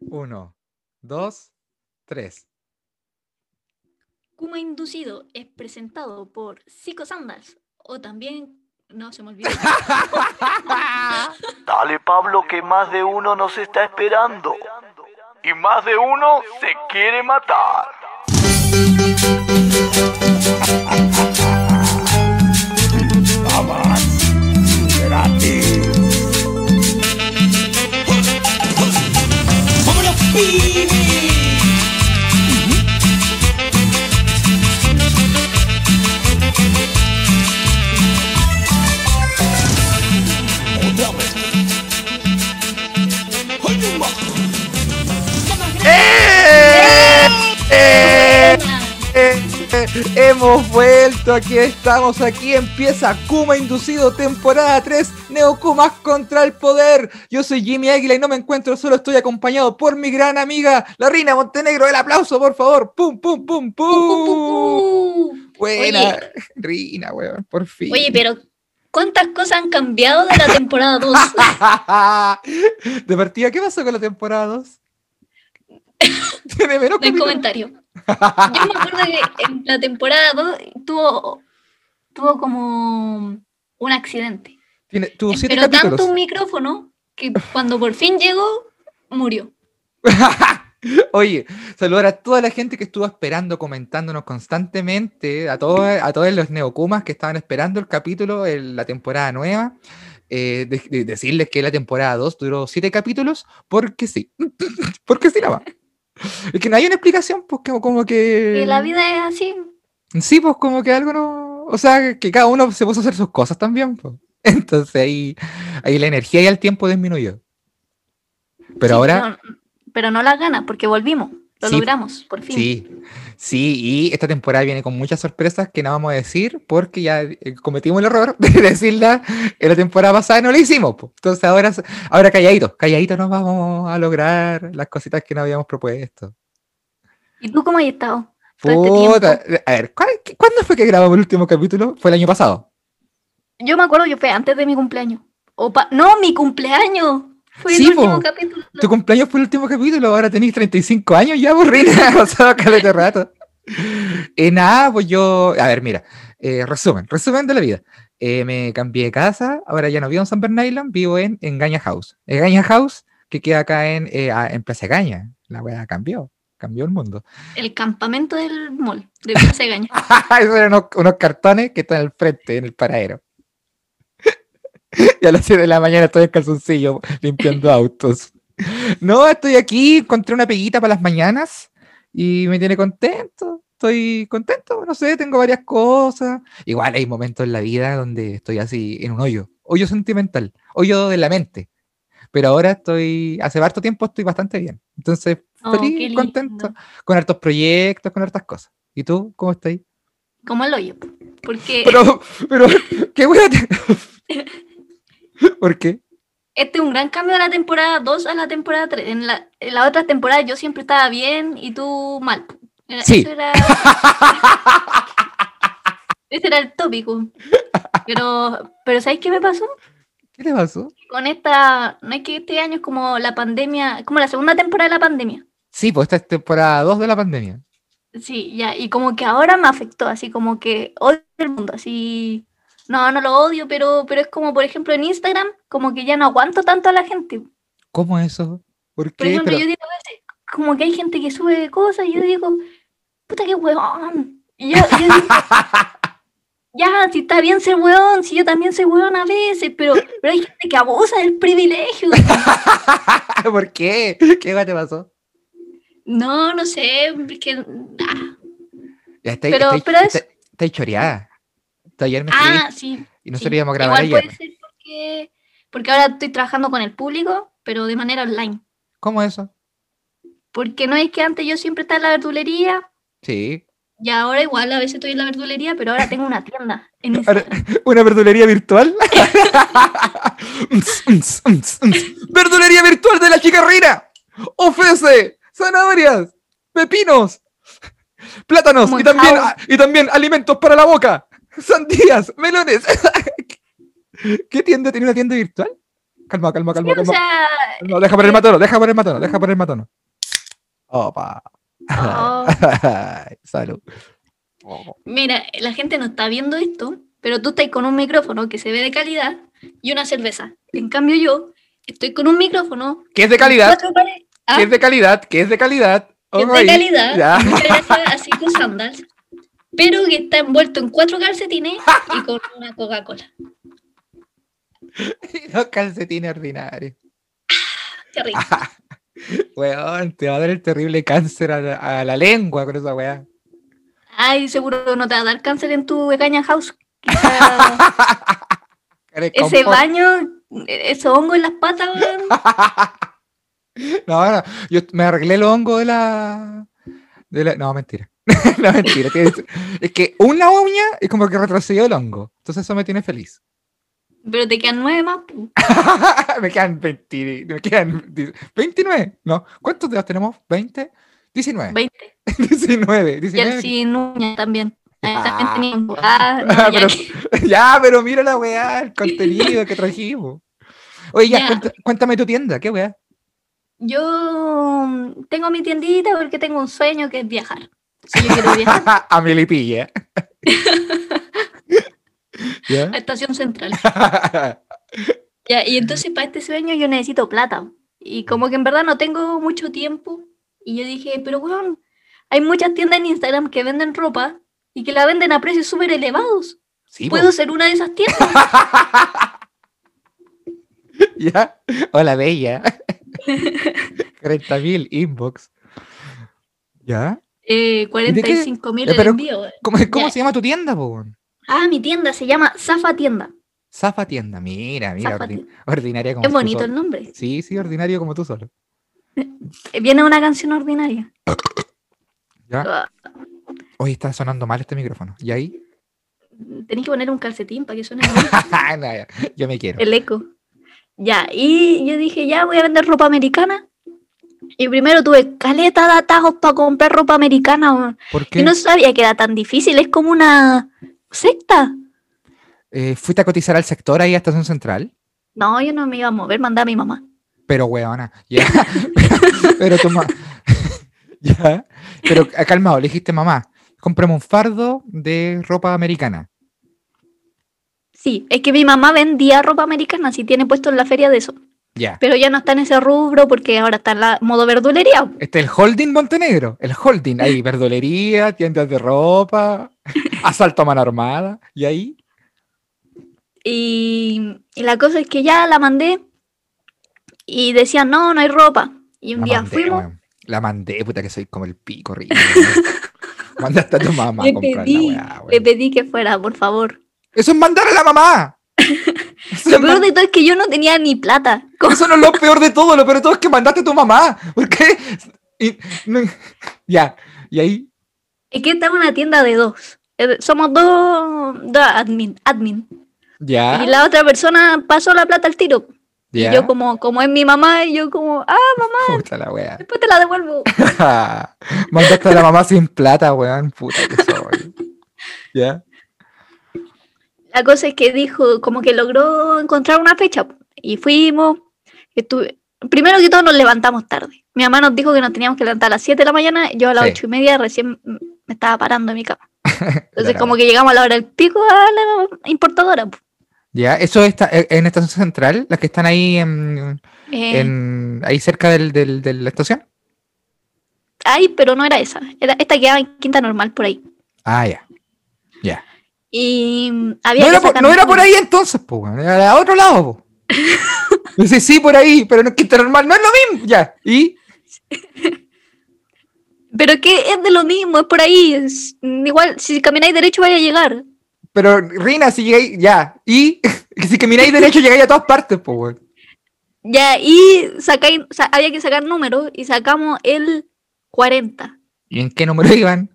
Uno, dos, tres. Kuma Inducido es presentado por Zico Sandals o también. No, se me olvidó. Dale, Pablo, que más de uno nos está esperando. Y más de uno se quiere matar. Hemos vuelto, aquí estamos, aquí empieza Kuma Inducido, temporada 3, Neokumas contra el poder. Yo soy Jimmy Águila y no me encuentro solo, estoy acompañado por mi gran amiga, la Rina Montenegro. El aplauso, por favor. Pum, pum, pum, pum. Buena, Oye. Rina, weón, por fin. Oye, pero ¿cuántas cosas han cambiado de la temporada 2? de partida, ¿qué pasó con la temporada 2? Tiene menos No hay capítulos. comentario. Yo me acuerdo que en la temporada 2 tuvo, tuvo como un accidente. Tiene, tuvo siete Pero capítulos. tanto un micrófono que cuando por fin llegó, murió. Oye, saludar a toda la gente que estuvo esperando, comentándonos constantemente, a todos, a todos los neokumas que estaban esperando el capítulo, el- la temporada nueva. eh, de- de- decirles que la temporada 2 duró siete capítulos, porque sí. porque sí, nada más. Es que no hay una explicación, pues como, como que. Que la vida es así. Sí, pues como que algo no. O sea, que cada uno se puso a hacer sus cosas también, pues. Entonces ahí, ahí la energía y el tiempo disminuyó. Pero Sí, ahora. Pero, pero no las ganas, porque volvimos. Lo Sí, logramos, por fin. Sí, sí, y esta temporada viene con muchas sorpresas que no vamos a decir porque ya eh, cometimos el error de decirla en la temporada pasada y no lo hicimos. po. Entonces ahora, ahora calladitos, calladitos nos vamos a lograr las cositas que nos habíamos propuesto. ¿Y tú cómo has estado? este Puta, a ver, ¿cuál- qué- ¿cuándo fue que grabamos el último capítulo? Fue el año pasado. Yo me acuerdo que fue antes de mi cumpleaños. O no, mi cumpleaños. Fue Sí, el último po. capítulo. Tu cumpleaños fue el último capítulo, ahora tenéis 35 años ya, aburrida, o sea, caleta rato. Eh, nada, pues yo, a ver, mira, eh, resumen, resumen de la vida. Eh, me cambié de casa, ahora ya no vivo en San Bernardino, vivo en, en Gaña House. En Gaña House, que queda acá en, en Plaza Gaña. La weá cambió, cambió el mundo. El campamento del mall de Plaza Gaña. Esos eran unos, unos cartones que están al frente, en el paradero. y a las 7 de la mañana estoy en calzoncillo limpiando autos. No, estoy aquí, encontré una peguita para las mañanas y me tiene contento. Estoy contento, no sé, tengo varias cosas. Igual hay momentos en la vida donde estoy así en un hoyo, hoyo sentimental, hoyo de la mente. Pero ahora estoy, hace harto tiempo estoy bastante bien. Entonces, Oh, feliz, contento, con hartos proyectos, con hartas cosas. ¿Y tú, cómo estás? Como el hoyo. Porque Pero, pero, qué te- ¿Por qué? este es un gran cambio de la temporada 2 a la temporada 3. En la, en la otra temporada yo siempre estaba bien y tú mal. Era- Sí. Eso era... Ese era el tópico. Pero, pero ¿sabes qué me pasó? ¿Qué te pasó? Con esta, no es que este año es como la pandemia, como la segunda temporada de la pandemia. Sí, pues esta es temporada 2 de la pandemia. Sí, ya, y como que ahora me afectó, así como que odio el mundo, así, no, no lo odio, pero, pero es como, por ejemplo, en Instagram, como que ya no aguanto tanto a la gente. ¿Cómo eso? ¿Por Por qué? ejemplo, Pero- yo digo a veces, como que hay gente que sube cosas y yo digo, puta que huevón. Y yo, yo digo, ya, si está bien ser huevón, si yo también soy huevón a veces, pero, pero hay gente que abusa del privilegio. ¿Por qué? ¿Qué te pasó? No, no sé, es que... ah. Ya está, Pero- es- choreada. Tú ayer me Ah, escribiste sí. y nosotros sí. íbamos a grabar Igual ayer. puede ser porque, porque ahora estoy trabajando con el público, pero de manera online. ¿Cómo eso? Porque no es que antes yo siempre estaba en la verdulería Sí. y ahora igual a veces estoy en la verdulería, pero ahora tengo una tienda en Ahora- Instagram. ¿Una verdulería virtual? ¡Verdulería virtual de la chica Rina! Ofrece zanahorias, pepinos, plátanos y también, y también alimentos para la boca, sandías, melones. ¿Qué tienda? ¿Tiene una tienda virtual? Calma, calma, calma, Sí, o calma. sea, No, deja poner el matono, deja poner el matono, deja poner el matono. Opa. Oh. Salud. mira, la gente no está viendo esto, pero tú estás con un micrófono que se ve de calidad y una cerveza. En cambio yo estoy con un micrófono ¿Qué es de calidad? Ah, ¿Qué es de calidad? ¿Qué es de calidad? que es de calidad, Ya. así con sandals, pero que está envuelto en cuatro calcetines y con una Coca-Cola. Los calcetines ordinarios. Qué rico. Weón, te va a dar el terrible cáncer a la, a la lengua con esa weá. Ay, seguro no te va a dar cáncer en tu pequeña house. Ese baño, ese hongo en las patas, weón. No, no, yo me arreglé el hongo de la. De la... No, mentira. no, mentira. Es que una uña es como que retrocedió el hongo. Entonces eso me tiene feliz. Pero te quedan nueve más. me quedan 20, me quedan 29. No, ¿cuántos dedos tenemos? ¿20? 19. 20. 19, Y el 19. sin uña también. Ah. también tenía un- Ah, no, ya pero- que- ya, pero mira la weá, el contenido que trajimos. Oye, ya, cuéntame tu tienda, ¿qué weá? Yo mm, tengo mi tiendita porque tengo un sueño que es viajar. Si yo quiero viajar A Melipilla. ¿Ya? a Estación Central. Ya, y entonces para este sueño yo necesito plata. Y como que en verdad no tengo mucho tiempo. Y yo dije, pero weón, hay muchas tiendas en Instagram que venden ropa y que la venden a precios súper elevados. Sí, po. ¿Puedo ser una de esas tiendas? ¿Ya? Hola, bella. 40.000 inbox. ¿Ya? Eh, de qué? 45 mil Eh, el pero- envío. ¿Cómo, se llama tu tienda, po? Ah, mi tienda se llama Zafa Tienda. Zafa Tienda. Mira, mira. Ordinaria como Es tú bonito solo. el nombre. Sí, sí, ordinario como tú solo. Eh, Viene una canción ordinaria. ¿Ya? Ah, Hoy está sonando mal este micrófono. ¿Y ahí? Tenés que poner un calcetín para que suene No, ya, yo me quiero. el eco. Ya, y yo dije, ya voy a vender ropa americana. Y primero tuve caleta de atajos para comprar ropa americana. ¿Por Y qué? no sabía que era tan difícil. Es como una secta. Eh, ¿Fuiste a cotizar al sector ahí a Estación Central? No, yo no me iba a mover, mandaba a mi mamá. Pero, weona, ya. pero, pero tu ya. Pero calmado, le dijiste, mamá, cómprame un fardo de ropa americana. Sí, es que mi mamá vendía ropa americana, si tiene puesto en la feria de eso. Ya. Pero ya no está en ese rubro porque ahora está en la modo verdulería. Este es el Holding Montenegro. El Holding. Ahí, verdulería, tiendas de ropa, asalto a mano armada. Y ahí, Y, y la cosa es que ya la mandé y decían, no, no hay ropa. Y un la día mandé, fuimos. La mandé, puta que soy como el pico rico. Mandaste a tu mamá a le comprar la pedí, weá, le pedí que fuera, por favor. Eso es mandar a la mamá. Eso, Lo peor de todo es que yo no tenía ni plata. ¿Cómo? eso no es lo peor de todo, lo peor de todo es que mandaste a tu mamá. ¿Por qué? Y- no- ya, y ahí, Es que esta es una tienda de dos. Eh, Somos dos, dos admin, admin. ya, Y la otra persona pasó la plata al tiro. ya. Y yo como, como es mi mamá, y yo como, ah, mamá, Puta la wea. después te la devuelvo. Mandaste a la mamá sin plata, weón. Puta que soy. ¿Ya? La cosa es que dijo, como que logró encontrar una fecha. Y fuimos. Estuve... Primero que todo nos levantamos tarde. Mi mamá nos dijo que nos teníamos que levantar a las 7 de la mañana. Yo a las Sí. ocho y media recién me estaba parando en mi cama. Entonces como que llegamos a la hora del pico a la importadora. po. ¿Ya? Eso está eh, en Estación Central, las que están ahí en, Eh, en- ahí cerca del, del- de la estación. Ay, pero no era esa. Era, esta quedaba en Quinta Normal por ahí. Ah, ya. Y mm, había No que era, por, no era por ahí entonces, weón. Era a otro lado, po. Dice, sí, por ahí, pero no es que normal, no es lo mismo. Ya. ¿Y? Pero que es de lo mismo, es por ahí. es- igual, si camináis derecho vaya a llegar. Pero, Rina, si llegáis, ya. ¿Y? si camináis derecho, llegáis a todas partes, pues, weón. Ya, y sacáis, sa- había que sacar números y sacamos el 40 ¿Y en qué número iban?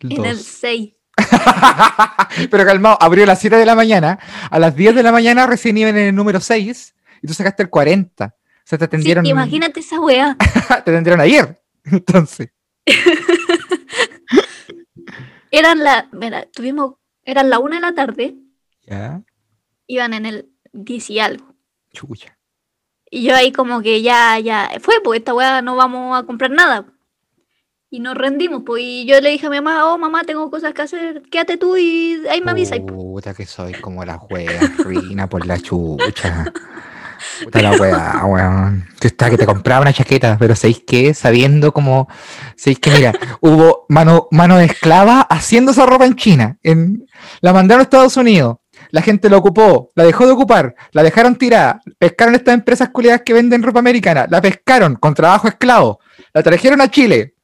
El en el dos. 6. Pero calmado, abrió a las 7 de la mañana, a las 10 de la mañana recién iban en el número 6 y tú sacaste el 40. O sea, te Sí, atendieron, imagínate esa weá. te atendieron ayer. Entonces, Eran la, mira, tuvimos, eran la una de la tarde, ya, iban en el 10 y algo. chucha. Y yo ahí como que ya, ya, fue, pues esta weá no vamos a comprar nada. Y nos rendimos, pues, y yo le dije a mi mamá, oh mamá, tengo cosas que hacer, quédate tú y ahí me avisas. pues. Puta que soy como la wea, ruina por la chucha. Puta la wea, weón. Tú que te compraba una chaqueta, pero ¿sabéis qué? Sabiendo como, ¿sabéis que Mira, hubo mano, mano de esclava haciendo esa ropa en China. En, la mandaron a Estados Unidos. La gente la ocupó, la dejó de ocupar, la dejaron tirada, pescaron estas empresas culiadas que venden ropa americana, la pescaron con trabajo esclavo, la trajeron a Chile.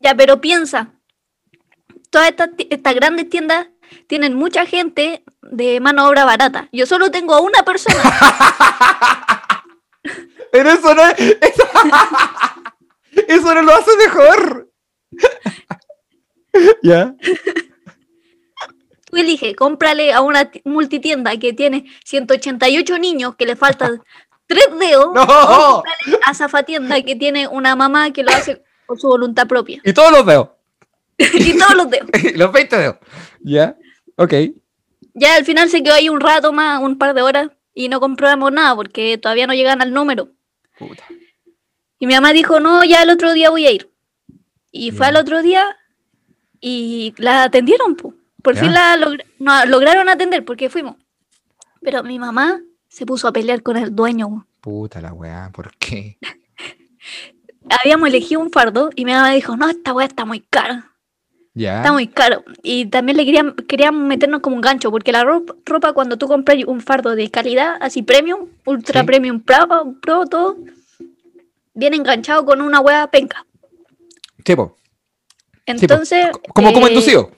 Ya, pero piensa, todas estas, estas grandes tiendas tienen mucha gente de mano de obra barata. Yo solo tengo a una persona. Pero eso no es. Eso, eso no lo hace mejor. ¿Ya? Tú eliges, cómprale a una ti- multitienda que tiene 188 niños que le faltan tres dedos. ¡No! o cómprale a Zafatienda que tiene una mamá que lo hace por su voluntad propia. Y todos los dedos. y todos los dedos. los 20 dedos. ¿Ya? Ok. Ya al final se quedó ahí un rato más, un par de horas, y no compramos nada porque todavía no llegan al número. Puta. Y mi mamá dijo, no, ya el otro día voy a ir. Y fue al otro día y la atendieron, po. Por Ya. fin la no, lograron atender porque fuimos. Pero mi mamá se puso a pelear con el dueño. Puta la weá, ¿por qué? Habíamos elegido un fardo y mi mamá dijo, no, esta weá está muy cara. Está muy caro. Y también le querían, querían meternos como un gancho, porque la ropa, ropa cuando tú compras un fardo de calidad, así premium, ultra Sí. premium, pro, pro, todo, viene enganchado con una hueá penca. Sí, po. Sí, po. Entonces. Como, como eh, inducido.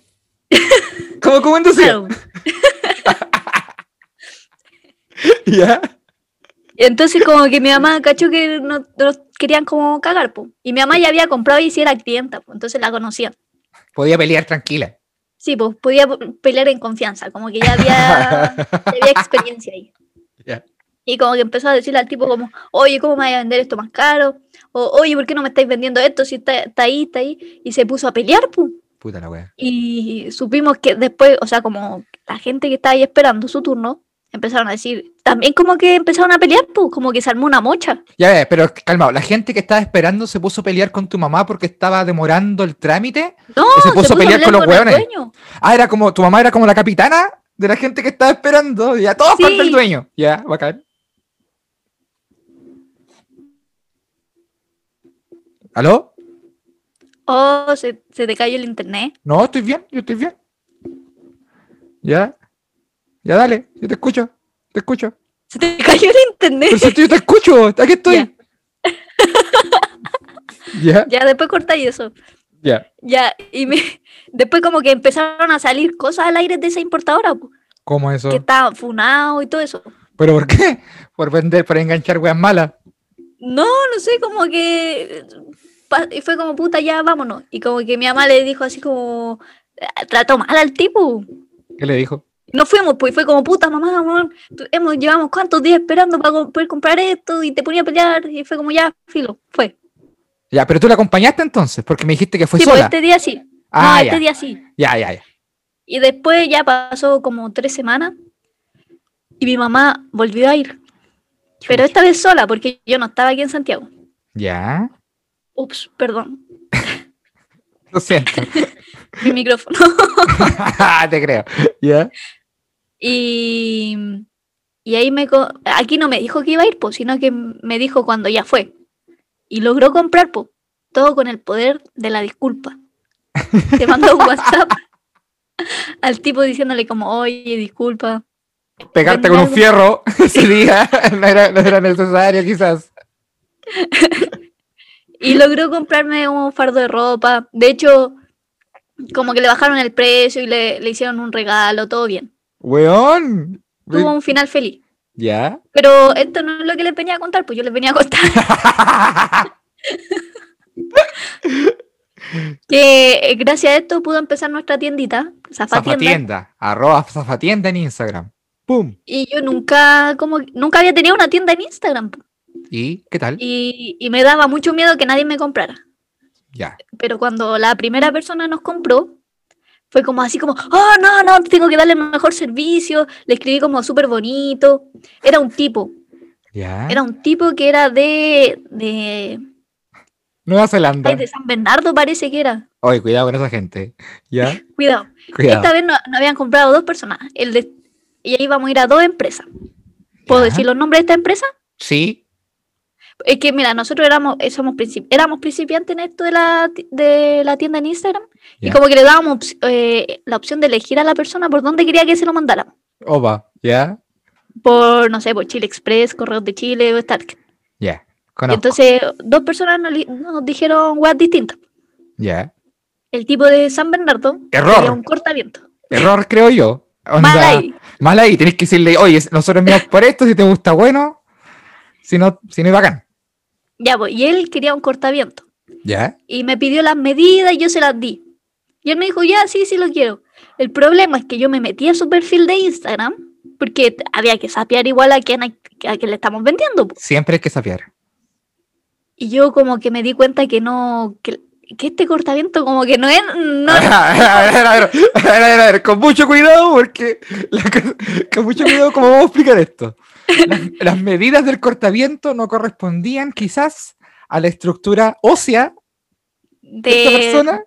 como, como inducido. claro. ¿Ya? Entonces, como que mi mamá cachó que no- nos querían como cagar, po. Y mi mamá ya había comprado y si era clienta, po, entonces la conocía. Podía pelear tranquila. Sí, pues podía pelear en confianza, como que ya había, experiencia ahí. Ya. Y como que empezó a decirle al tipo como, oye, ¿cómo me vas a vender esto más caro? O, oye, ¿por qué no me estáis vendiendo esto si está, está ahí, está ahí? Y se puso a pelear, pues. Puta la weá. Y supimos que después, o sea, como la gente que estaba ahí esperando su turno, empezaron a decir, también como que empezaron a pelear, pues, como que se armó una mocha. Ya ves, pero calmado, la gente que estaba esperando se puso a pelear con tu mamá porque estaba demorando el trámite. No, ¿Y se puso a pelear con los el hueones? Ah, era como, tu mamá era como la capitana de la gente que estaba esperando. Ya todos Sí. contra el dueño. Ya, bacán. ¿Aló? Oh, se, se te cayó el internet. No, estoy bien, yo estoy bien. Ya. Ya dale, yo te escucho. Te escucho. Se te cayó el internet. Pero yo te escucho, aquí estoy. Ya, Ya, después cortáis eso. ya. Ya, y me, después como que empezaron a salir cosas al aire de esa importadora, po, ¿Cómo eso? que estaba funado y todo eso. ¿Pero por qué? Por vender, por enganchar weas malas. No, no sé, como que y fue como puta, ya vámonos. Y como que mi mamá le dijo así como "Ah, trató mal al tipo. ¿Qué le dijo? Nos fuimos, pues, y fue como puta, mamá, mamá, hemos llevamos cuántos días esperando para poder comprar esto y te ponía a pelear y fue como ya, filo, fue. Ya, pero tú la acompañaste entonces, porque me dijiste que fue sí, pues sola. este día sí. Ah, no, ya. este día sí. Ya, ya, ya. Y después ya pasó como tres semanas y mi mamá volvió a ir. Pero esta vez sola, porque yo no estaba aquí en Santiago. Ya. Ups, perdón, Lo siento. mi micrófono. Te creo. Ya. Y, y ahí me... Aquí no me dijo que iba a ir, pues, sino que me dijo cuando ya fue. Y logró comprar, pues, todo con el poder de la disculpa. Te mandó un WhatsApp al tipo diciéndole como, oye, disculpa. Pegarte con un fierro ese día no era, no era necesario, quizás. Y logró comprarme un fardo de ropa. De hecho, como que le bajaron el precio y le, le hicieron un regalo, todo bien. Weón. Tuvo un final feliz. Ya. Pero esto no es lo que les venía a contar, pues yo les venía a contar que eh, gracias a esto pudo empezar nuestra tiendita, Zafatienda. Zafatienda. Arroba Zafatienda en Instagram. ¡Pum! Y yo nunca, como, nunca había tenido una tienda en Instagram. ¿Y qué tal? Y, y me daba mucho miedo que nadie me comprara. Ya. Pero cuando la primera persona nos compró, fue como así como, oh, no, no, tengo que darle el mejor servicio. Le escribí como súper bonito. Era un tipo. Ya. Era un tipo que era de. de. Nueva Zelanda. ay, de San Bernardo, parece que era. Oye, cuidado con esa gente. ¿Ya? Cuidado. Cuidado. Esta vez no, no habían comprado dos personas. El de, y ahí vamos a ir a dos empresas. ¿Puedo Ya. decir los nombres de esta empresa? Sí. Es que, mira, nosotros éramos, eh, somos principi- éramos principiantes en esto de la, de la tienda en Instagram. Y como que le dábamos eh, la opción de elegir a la persona por dónde quería que se lo mandáramos. Opa. ¿Ya? Por, no sé, por Chile Express, Correos de Chile o Stark. Ya. Y Conozco. entonces, dos personas nos, dijeron weas distintas. Ya. El tipo de San Bernardo Error. un cortaviento. Error, creo yo. Onda- Mal ahí. Mal ahí. Tenés que decirle, oye, nosotros miramos por esto, si te gusta, bueno. Si no, si no, bacán. Ya, pues, y él quería un cortaviento. ¿Ya? Y me pidió las medidas y yo se las di. Y él me dijo, ya, sí, sí lo quiero. El problema es que yo me metí a su perfil de Instagram porque había que sapear igual a quien, a, quien le estamos vendiendo. Siempre hay que sapear. Y yo como que me di cuenta que no, que, que este cortaviento como que no es, no, a ver, a ver, a ver, a ver, a ver, con mucho cuidado, porque la con mucho cuidado, ¿cómo vamos a explicar esto? Las, las medidas del cortaviento no correspondían quizás a la estructura ósea de esta de persona,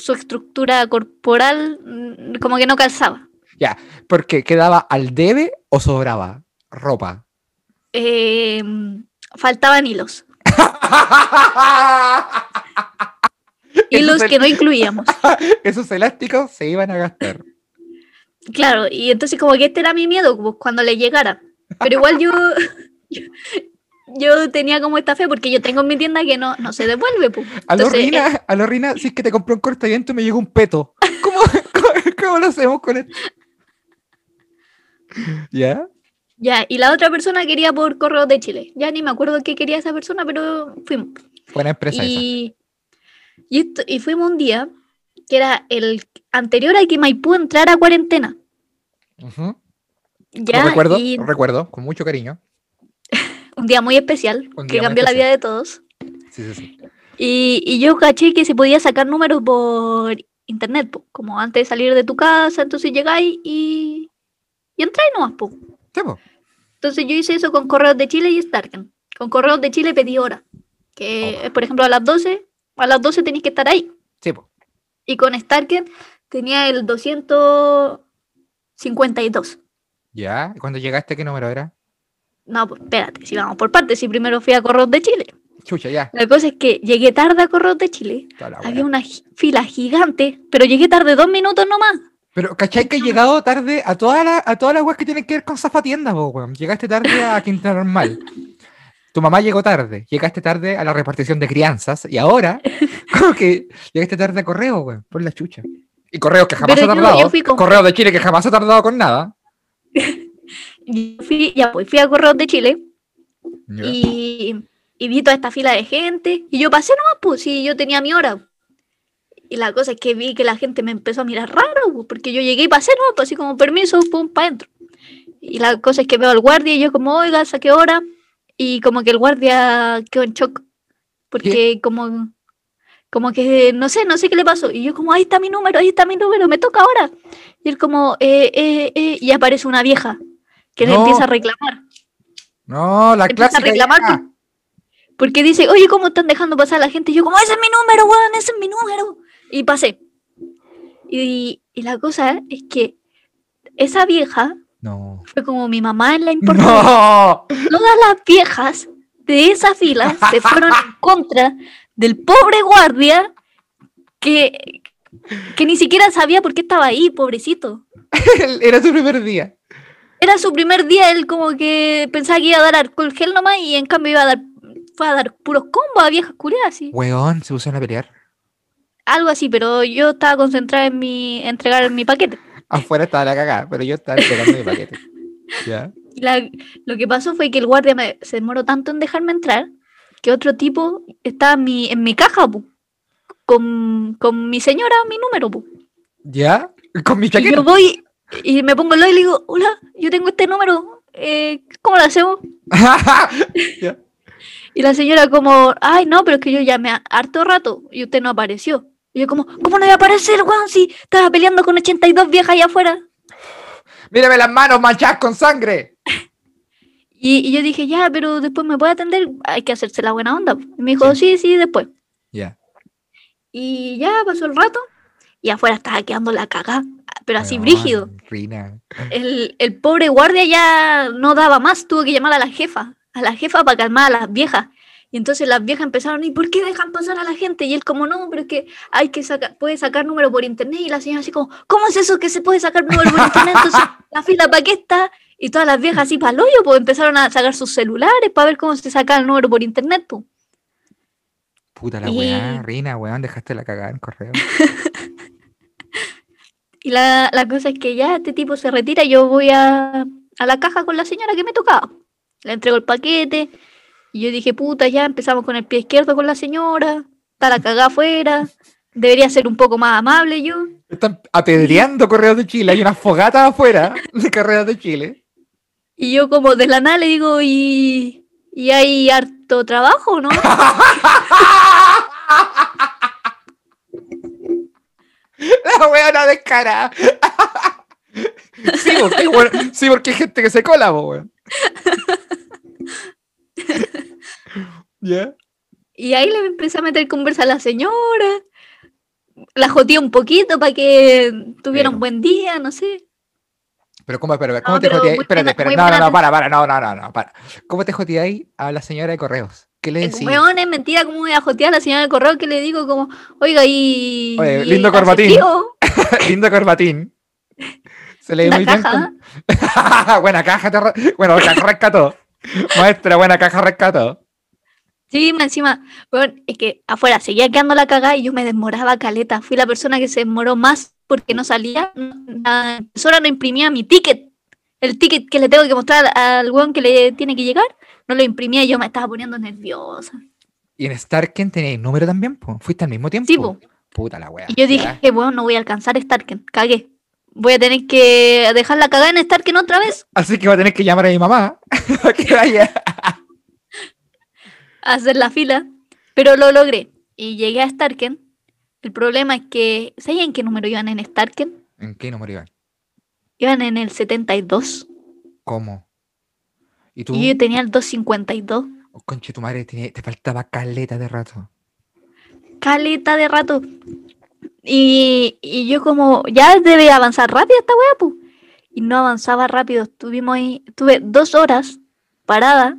su estructura corporal mm, como que no calzaba. porque quedaba al debe o sobraba ropa. Eh, faltaban hilos. Hilos Esos, que no incluíamos. esos elásticos se iban a gastar. Claro, y entonces como que este era mi miedo pues, cuando le llegara. Pero igual yo, yo, yo tenía como esta fe porque yo tengo en mi tienda que no, no se devuelve. Pues. A lo Entonces, eh, Rina, a si es que te compró un cortaviento me llegó un peto. ¿Cómo, cómo, cómo lo hacemos con esto? ¿Ya? Ya, y la otra persona quería por correo de Chile. Ya ni me acuerdo qué quería esa persona, pero fuimos. Buena empresa esa. Y, esto- y fuimos un día que era el anterior a que Maipú entrara a cuarentena. Ujú. Ya, lo recuerdo, y lo recuerdo, con mucho cariño. un día muy especial que día muy cambió la vida especial. de todos. Sí, sí, sí. Y, y yo caché que se podía sacar números por internet, po, como antes de salir de tu casa, entonces llegáis y, y entráis nomás. po. Sí, po. Entonces yo hice eso con Correos de Chile y Starken. Con Correos de Chile pedí hora, que Oh. es, por ejemplo a las 12, a las 12 tenéis que estar ahí. Sí, po. Y con Starken tenía el 252. ¿Ya? ¿Y cuando llegaste qué número era? No, pues espérate, si vamos por partes, si primero fui a Correos de Chile. Chucha, ya. La cosa es que llegué tarde a Correos de Chile. Había una fila gigante, pero llegué tarde dos minutos nomás. Pero, ¿cachai que he llegado tarde a todas las a todas las weas que tienen que ver con zafatiendas, po, weón? Llegaste tarde a Quinta Normal. Tu mamá llegó tarde. Llegaste tarde a la repartición de crianzas. Y ahora, como que llegaste tarde a correo, weón. Por la chucha. Y correo que jamás Pero ha yo- tardado. yo con- Correo de Chile que jamás ha tardado con nada. Y fui, ya pues fui a Correos de Chile Ya. y, y vi toda esta fila de gente. Y yo pasé nomás, pues, si yo tenía mi hora. Y la cosa es que vi que la gente me empezó a mirar raro, pues, porque yo llegué y pasé nomás, pues, así como permiso, pum, para adentro. Y la cosa es que veo al guardia y yo como, oiga, ¿saqué hora? Y como que el guardia quedó en shock. Porque como, como que, no sé, no sé qué le pasó. Y yo como, ahí está mi número, ahí está mi número, me toca ahora. Y él como, eh, eh, eh, y aparece una vieja que le No. empieza a reclamar. No, la Empieza a reclamar ya. por- porque dice, oye, ¿cómo están dejando pasar a la gente? Y yo como, ese es mi número, weón, ese es mi número. Y pasé. Y, y la cosa es que esa vieja No. fue como mi mamá en la importancia. No. Todas las viejas de esa fila se fueron en contra del pobre guardia que, que ni siquiera sabía por qué estaba ahí, pobrecito. Era su primer día. Era su primer día, él como que pensaba que iba a dar alcohol gel nomás y en cambio iba a dar, fue a dar puros combos a viejas curiosas, así. Weón, se pusieron a pelear. Algo así, pero yo estaba concentrada en mi entregar mi paquete. Afuera estaba la cagada, pero yo estaba entregando mi paquete. ¿Ya? Y la- lo que pasó fue que el guardia me- se demoró tanto en dejarme entrar que otro tipo estaba en mi, en mi caja pu, con, con mi señora, mi número. pu. ¿Ya? Con mi Y chaqueta. yo voy y me pongo el lado y le digo, hola, yo tengo este número, eh, ¿cómo lo hacemos? ¿Ya? Y la señora como, ay, no, pero es que yo llamé harto rato y usted no apareció. Y yo como, ¿cómo no voy a aparecer, weón? Si estaba peleando con 82 viejas allá afuera. Mírame las manos manchadas con sangre. Y yo dije, ya, pero después me puede atender, hay que hacerse la buena onda. Y me dijo, sí, sí, después. Ya. Y ya pasó el rato y afuera estaba quedando la cagá, pero así brígido. El, el pobre guardia ya no daba más, tuvo que llamar a la jefa, a la jefa para calmar a las viejas. Y entonces las viejas empezaron, ¿y por qué dejan pasar a la gente? Y él como, no, pero es que hay que sacar, puede sacar número por internet. Y la señora así como, ¿cómo es eso que se puede sacar número por internet? Entonces, la fila para qué está? Y todas las viejas así para el hoyo, pues empezaron a sacar sus celulares para ver cómo se saca el número por internet, pues. Puta la Y- weá, Rina, weón, dejaste la cagada en correo. Y la, la cosa es que ya este tipo se retira y yo voy a, a la caja con la señora que me tocaba. Le entrego el paquete y yo dije, puta, ya empezamos con el pie izquierdo con la señora, está la cagada afuera, debería ser un poco más amable yo. Están apedreando correos de Chile, hay unas fogatas afuera de correos de Chile. Y yo como de la nada le digo, ¿y, y hay harto trabajo, no? La weona descarada. Sí, porque sí, porque hay gente que se cola, weón. ¿Ya? Y ahí le empecé a meter conversa a la señora, la joteé un poquito para que tuviera un buen día, no sé. Pero ¿cómo, pero, ¿cómo No, te joteáis? Espérate, muy No, no, no, para, para, no, no, no, no, para. ¿Cómo te joteáis a la señora de correos? ¿Qué le decís? weón es mentira, ¿cómo voy a jotear a la señora del correo que le digo como, oiga, y... Oye, lindo corbatín. Lindo corbatín. Se lee La muy caja. bien. con- buena caja, te bueno, caja rescató. Maestra, buena caja rescató. Sí, más encima, weón, es que afuera seguía quedando la cagada y yo me demoraba caleta. Fui la persona que se demoró más porque no salía. La impresora no imprimía mi ticket. El ticket que le tengo que mostrar al weón que le tiene que llegar, no lo imprimía y yo me estaba poniendo nerviosa. Y en Starken tenéis número también, po. ¿Fuiste al mismo tiempo? Sí, po. Puta la wea. Y yo dije, ya. weón, no voy a alcanzar Starken, cagué. Voy a tener que dejar la cagada en Starken otra vez, Así que va a tener que llamar a mi mamá para que vaya. Hacer la fila, pero lo logré. Y llegué a Starken. El problema es que, ¿sabían en qué número iban en Starken? ¿En qué número iban? Iban en el 72 ¿Cómo? ¿Y tú? y yo tenía el 252. Oh, conche, tu madre, tenía- te faltaba caleta de rato. Caleta de rato. Y, y yo como, ya debe avanzar rápido esta weá, pu. Y no avanzaba rápido. Estuvimos ahí, tuve dos horas parada,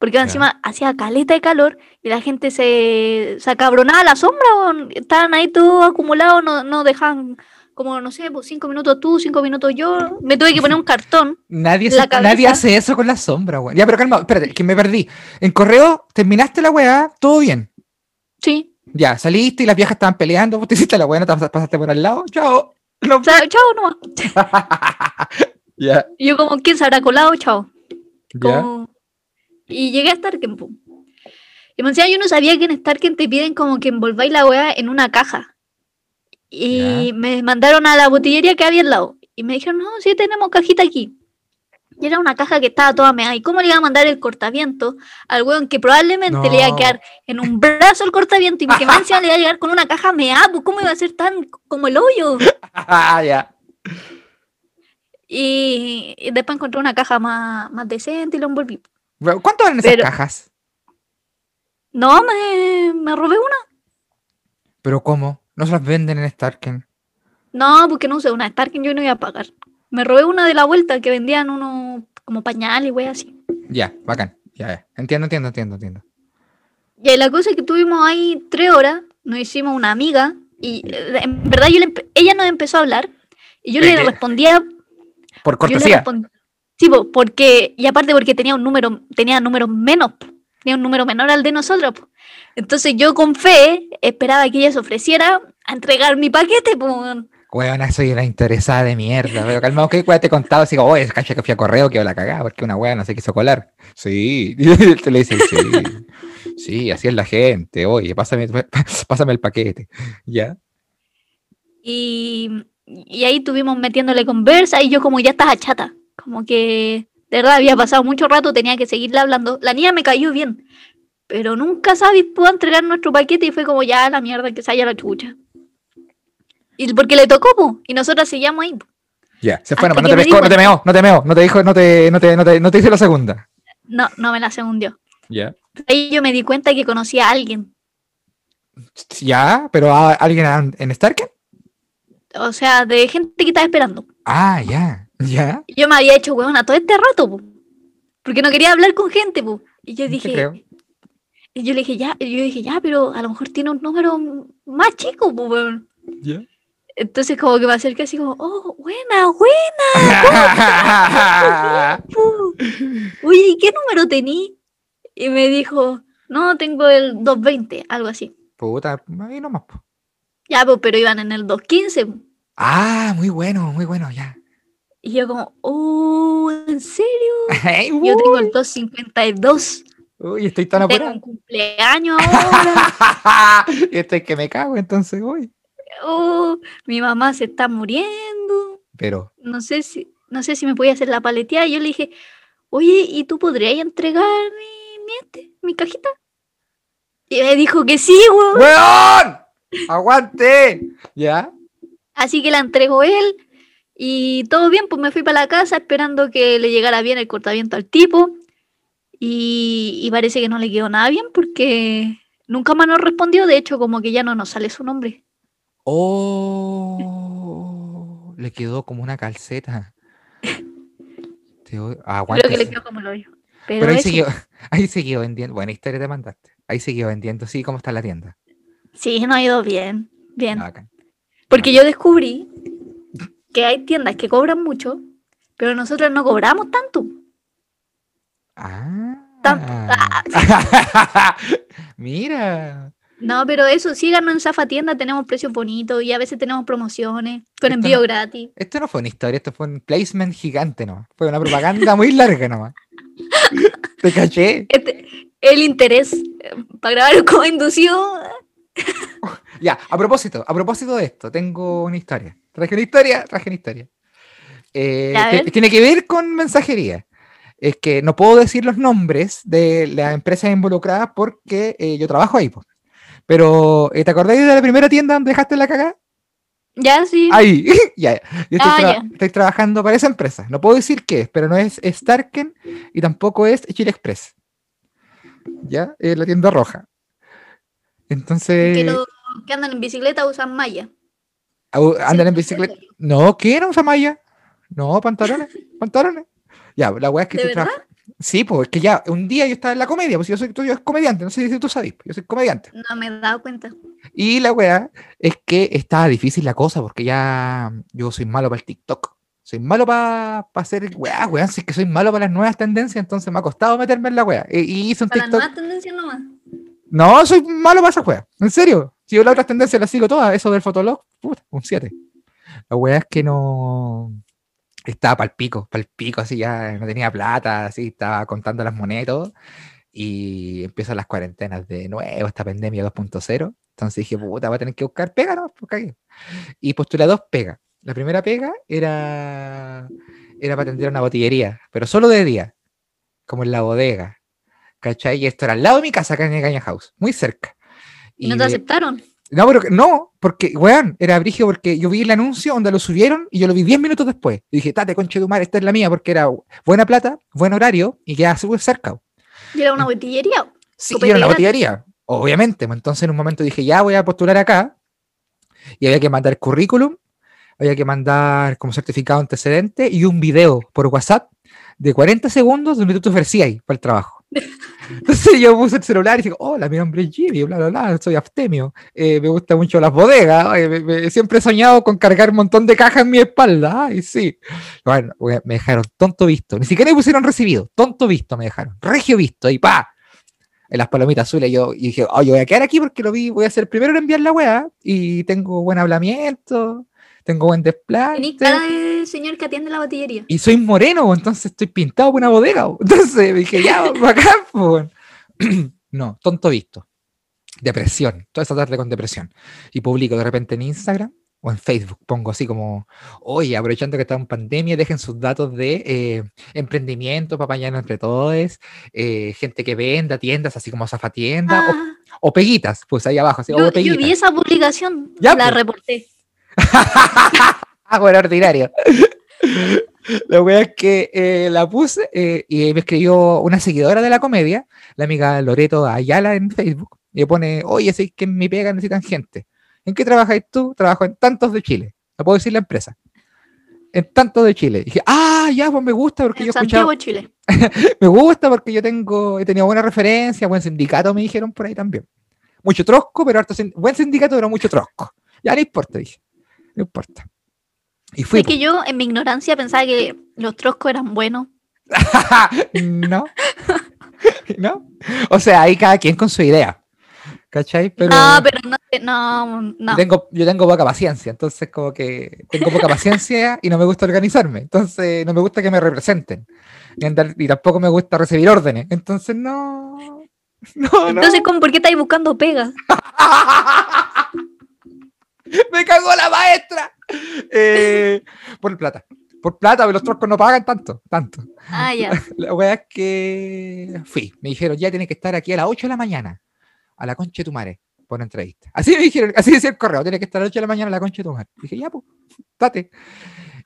porque encima hacía caleta de calor y la gente se, se acabronaba a la sombra, estaban ahí todos acumulados, no, no dejaban como, no sé, pues cinco minutos tú, cinco minutos yo. Me tuve que poner un cartón. Nadie, se- nadie hace eso con la sombra, weón. Ya, pero calma, espérate, que me perdí. En correo, terminaste la weá, todo bien. Sí. Ya, saliste y las viejas estaban peleando, vos te hiciste la weá, no te pas- pasaste por al lado. Chao. No- O sea, chao nomás. ya, yo como, ¿quién se habrá colado? Chao. Como- Y llegué a Starken, pum. Y me decía, yo no sabía que en Starken te piden como que envolváis la weá en una caja. Y me mandaron a la botillería que había al lado. Y me dijeron, no, sí tenemos cajita aquí. Y era una caja que estaba toda meada. ¿Y cómo le iba a mandar el cortaviento al weón que probablemente le iba a No. quedar en un brazo el cortaviento y que más encima le iba a llegar con una caja meada? Pues, ¿Cómo iba a ser tan como el hoyo? Ah, ya. Y, y después encontré una caja más, más decente y lo envolví. ¿Cuánto valen esas Pero- cajas? No, me, me robé una. ¿Pero cómo? ¿No se las venden en Starken? No, porque no usé una Starkin, yo no iba a pagar. Me robé una de la vuelta que vendían unos como pañales y wey así. Ya, bacán. Ya, ya. Entiendo, entiendo, entiendo, entiendo. Y la cosa es que tuvimos ahí tres horas, nos hicimos una amiga y eh, en verdad yo le ella nos empezó a hablar y yo ¿De le respondía, Por yo le cortesía. Sí, po, porque, y aparte porque tenía un número, tenía números menos, tenía un número menor al de nosotros. Entonces yo con fe esperaba que ella se ofreciera a entregar mi paquete, pues. Weona, soy una interesada de mierda. Pero calmado, ¿qué te he contado? Así como, oye, cacha que fui a correo, que la cagada, porque una weá no se quiso colar. Sí. Te le dice, sí. Sí, así es la gente. Oye, pásame, pásame el paquete. ¿Ya? Y, y ahí estuvimos metiéndole conversa y yo como ya estaba chata, como que de verdad había pasado mucho rato, tenía que seguirle hablando. La niña me cayó bien, pero nunca se pudo entregar nuestro paquete y fue como ya la mierda que se haya la chucha. Y porque le tocó, po, y nosotras seguíamos ahí. po. Ya. Se fue Hasta nomás, no te pescó, no te meó, no te meó, no te dijo, no te, no te, no te, no te hice la segunda. No, no me la se hundió. Ya. Ahí yo me di cuenta que conocía a alguien. Ya, pero ¿a- ¿alguien en- en Starken? O sea, de gente que estaba esperando. Ah, ya. Ya. Yo me había hecho huevona todo este rato, po, porque no quería hablar con gente, po. Y yo dije, creo. y yo le dije, ya, y yo dije, ya, pero a lo mejor tiene un número más chico, po, weón. Ya. Entonces como que me acerqué así como, oh, buena, buena. Oye, ¿y qué número tení? Y me dijo, no, tengo el 220, algo así. Puta, ahí nomás. po. Ya, pues, pero iban en el 215. po. Ah, muy bueno, muy bueno, ya. Y yo como, oh, ¿en serio? Yo tengo el 252. Uy, estoy tan Tengo apurado. un cumpleaños ahora. este que me cago, entonces, uy. Oh, mi mamá se está muriendo. Pero, No sé si, no sé si me podía hacer la paleteada. Y yo le dije, oye, ¿y tú podrías entregar mi, mi, este, mi cajita? Y me dijo que sí, weón. ¡Weón! ¡Aguante! ¿Ya? Así que la entregó él. Y todo bien, pues me fui para la casa esperando que le llegara bien el cortaviento al tipo. Y, y parece que no le quedó nada bien porque nunca más nos respondió. De hecho, como que ya no nos sale su nombre. Oh, le quedó como una calceta. Te odio. Creo Aguante. que le quedó como lo dijo. Pero, Pero ahí eso, siguió, ahí siguió vendiendo. Buena historia te mandaste. Ahí siguió vendiendo. Sí, ¿cómo está la tienda? sí, no ha ido bien. Bien. Bacán. Porque yo descubrí que hay tiendas que cobran mucho, pero nosotros no cobramos tanto. Ah. Tan- Mira. No, pero eso, síganos en Zafa Tienda, tenemos precios bonitos y a veces tenemos promociones con Esto envío no- gratis. Esto no fue una historia, esto fue un placement gigante nomás. Fue una propaganda muy larga nomás. ¿Te caché? Este, el interés eh, para grabar como inducido. Ya, a propósito, a propósito de esto, tengo una historia. Traje una historia, traje una historia. Eh, que- tiene que ver con mensajería. Es que no puedo decir los nombres de las empresas involucradas porque eh, yo trabajo ahí. Pero, eh, ¿te acordáis de la primera tienda donde dejaste la cagada? Ya, sí. Ahí, ya, ya. Yo estoy, Ah, tra- ya. estoy trabajando para esa empresa. No puedo decir qué es, pero no es Starken y tampoco es Chile Express. ¿Ya? Es la tienda roja. Entonces, que que andan en bicicleta usan malla. Andan en Sí, bicicleta. No, ¿qué no usa malla? No, pantalones, pantalones. Ya, la weá es que ¿De verdad? Sí, pues es que ya un día yo estaba en la comedia, pues yo soy, yo soy comediante, no sé si tú sabes, yo soy comediante. No me he dado cuenta. Y la weá es que estaba difícil la cosa porque ya yo soy malo para el TikTok. Soy malo para hacer weá, weá. Es que soy malo para las nuevas tendencias, entonces me ha costado meterme en la weá. Y, y hice un Para las TikTok. nuevas tendencias nomás. No, soy malo para esa weá. En serio. Si yo las otras tendencias las sigo todas, eso del Fotolog, puta, un 7. La weá es que no. Estaba pal pico, pal pico, así ya no tenía plata, así estaba contando las monedas y todo. Y empiezan las cuarentenas de nuevo, esta pandemia 2.0. Entonces dije, puta, voy a tener que buscar pega, ¿no? Y postulé dos pegas. La primera pega era, era para atender una botillería, pero solo de día, como en la bodega. ¿Cachai? Y esto era al lado de mi casa, acá en Caña House, muy cerca. ¿Y no te aceptaron? no, pero no, porque, weón, era brigio porque yo vi el anuncio donde lo subieron y yo lo vi 10 minutos después. Y dije, tate, conche tu madre, esta es la mía, porque era buena plata, buen horario y quedaba súper cerca. Y era una botillería. Sí, era una botillería, obviamente. pues, Entonces en un momento dije, ya voy a postular acá. Y había que mandar currículum, había que mandar como certificado antecedente y un video por WhatsApp de 40 segundos donde tú te ofrecías ahí para el trabajo. Entonces yo puse el celular y dije, hola, mi nombre es Jimmy, bla, bla, bla, soy abstemio, eh, me gustan mucho las bodegas, me- siempre he soñado con cargar un montón de cajas en mi espalda, ay, sí. Bueno, me dejaron tonto visto, ni siquiera me pusieron recibido, tonto visto me dejaron, regio visto, y pa, en las palomitas azules yo dije, oh, yo voy a quedar aquí porque lo vi, voy a ser primero en enviar la weá, y tengo buen hablamiento, tengo buen desplante. Tenís cara de señor que atiende la botillería. Y soy moreno, entonces estoy pintado por una bodega. bo. Entonces dije, ya, bacán, weón. No, tonto visto. Depresión, toda esa tarde con depresión. Y publico de repente en Instagram o en Facebook, pongo así como, oye, aprovechando que estamos en pandemia, dejen sus datos de eh, emprendimiento para apañar entre todos, eh, gente que venda, tiendas, así como zafatienda, Ah, o, o peguitas, pues ahí abajo, así, yo, o yo peguitas. vi esa publicación, Ya, la pues. reporté. Ah, bueno, ordinario. La wea es que eh, la puse eh, y me escribió una seguidora de la comedia, la amiga Loreto Ayala en Facebook, y me pone, oye, sé que en mi pega necesitan gente. ¿En qué trabajáis tú? Trabajo en tantos de Chile. No puedo decir la empresa. En tantos de Chile. Y dije, ah, ya, pues me gusta porque En yo he escuchado, Santiago, Chile. me gusta porque yo tengo, he tenido buena referencia, buen sindicato, me dijeron por ahí también. Mucho trosco, pero harto sin- buen sindicato, pero mucho trosco. Ya no importa, dije. No importa. Y fui. Es que yo, en mi ignorancia, pensaba que los troscos eran buenos. no. ¿No? O sea, ahí cada quien con su idea. ¿Cachai? Pero No, pero no, no, no. yo, tengo, yo tengo poca paciencia, entonces como que tengo poca paciencia y no me gusta organizarme. Entonces no me gusta que me representen. Y, andar- y tampoco me gusta recibir órdenes. Entonces no. No, no. Entonces, ¿cómo, ¿por qué estáis buscando pegas? ¡Me cagó la maestra! Eh, por plata. Por plata, porque los troscos no pagan tanto, tanto. Ah, ya. La weá es que fui. Me dijeron, ya tienes que estar aquí a las 8 de la mañana. A la concha de tu madre. Por entrevista. Así me dijeron, así decía el correo. Tienes que estar a las 8 de la mañana a la concha de tu madre. Dije, ya, pues, date.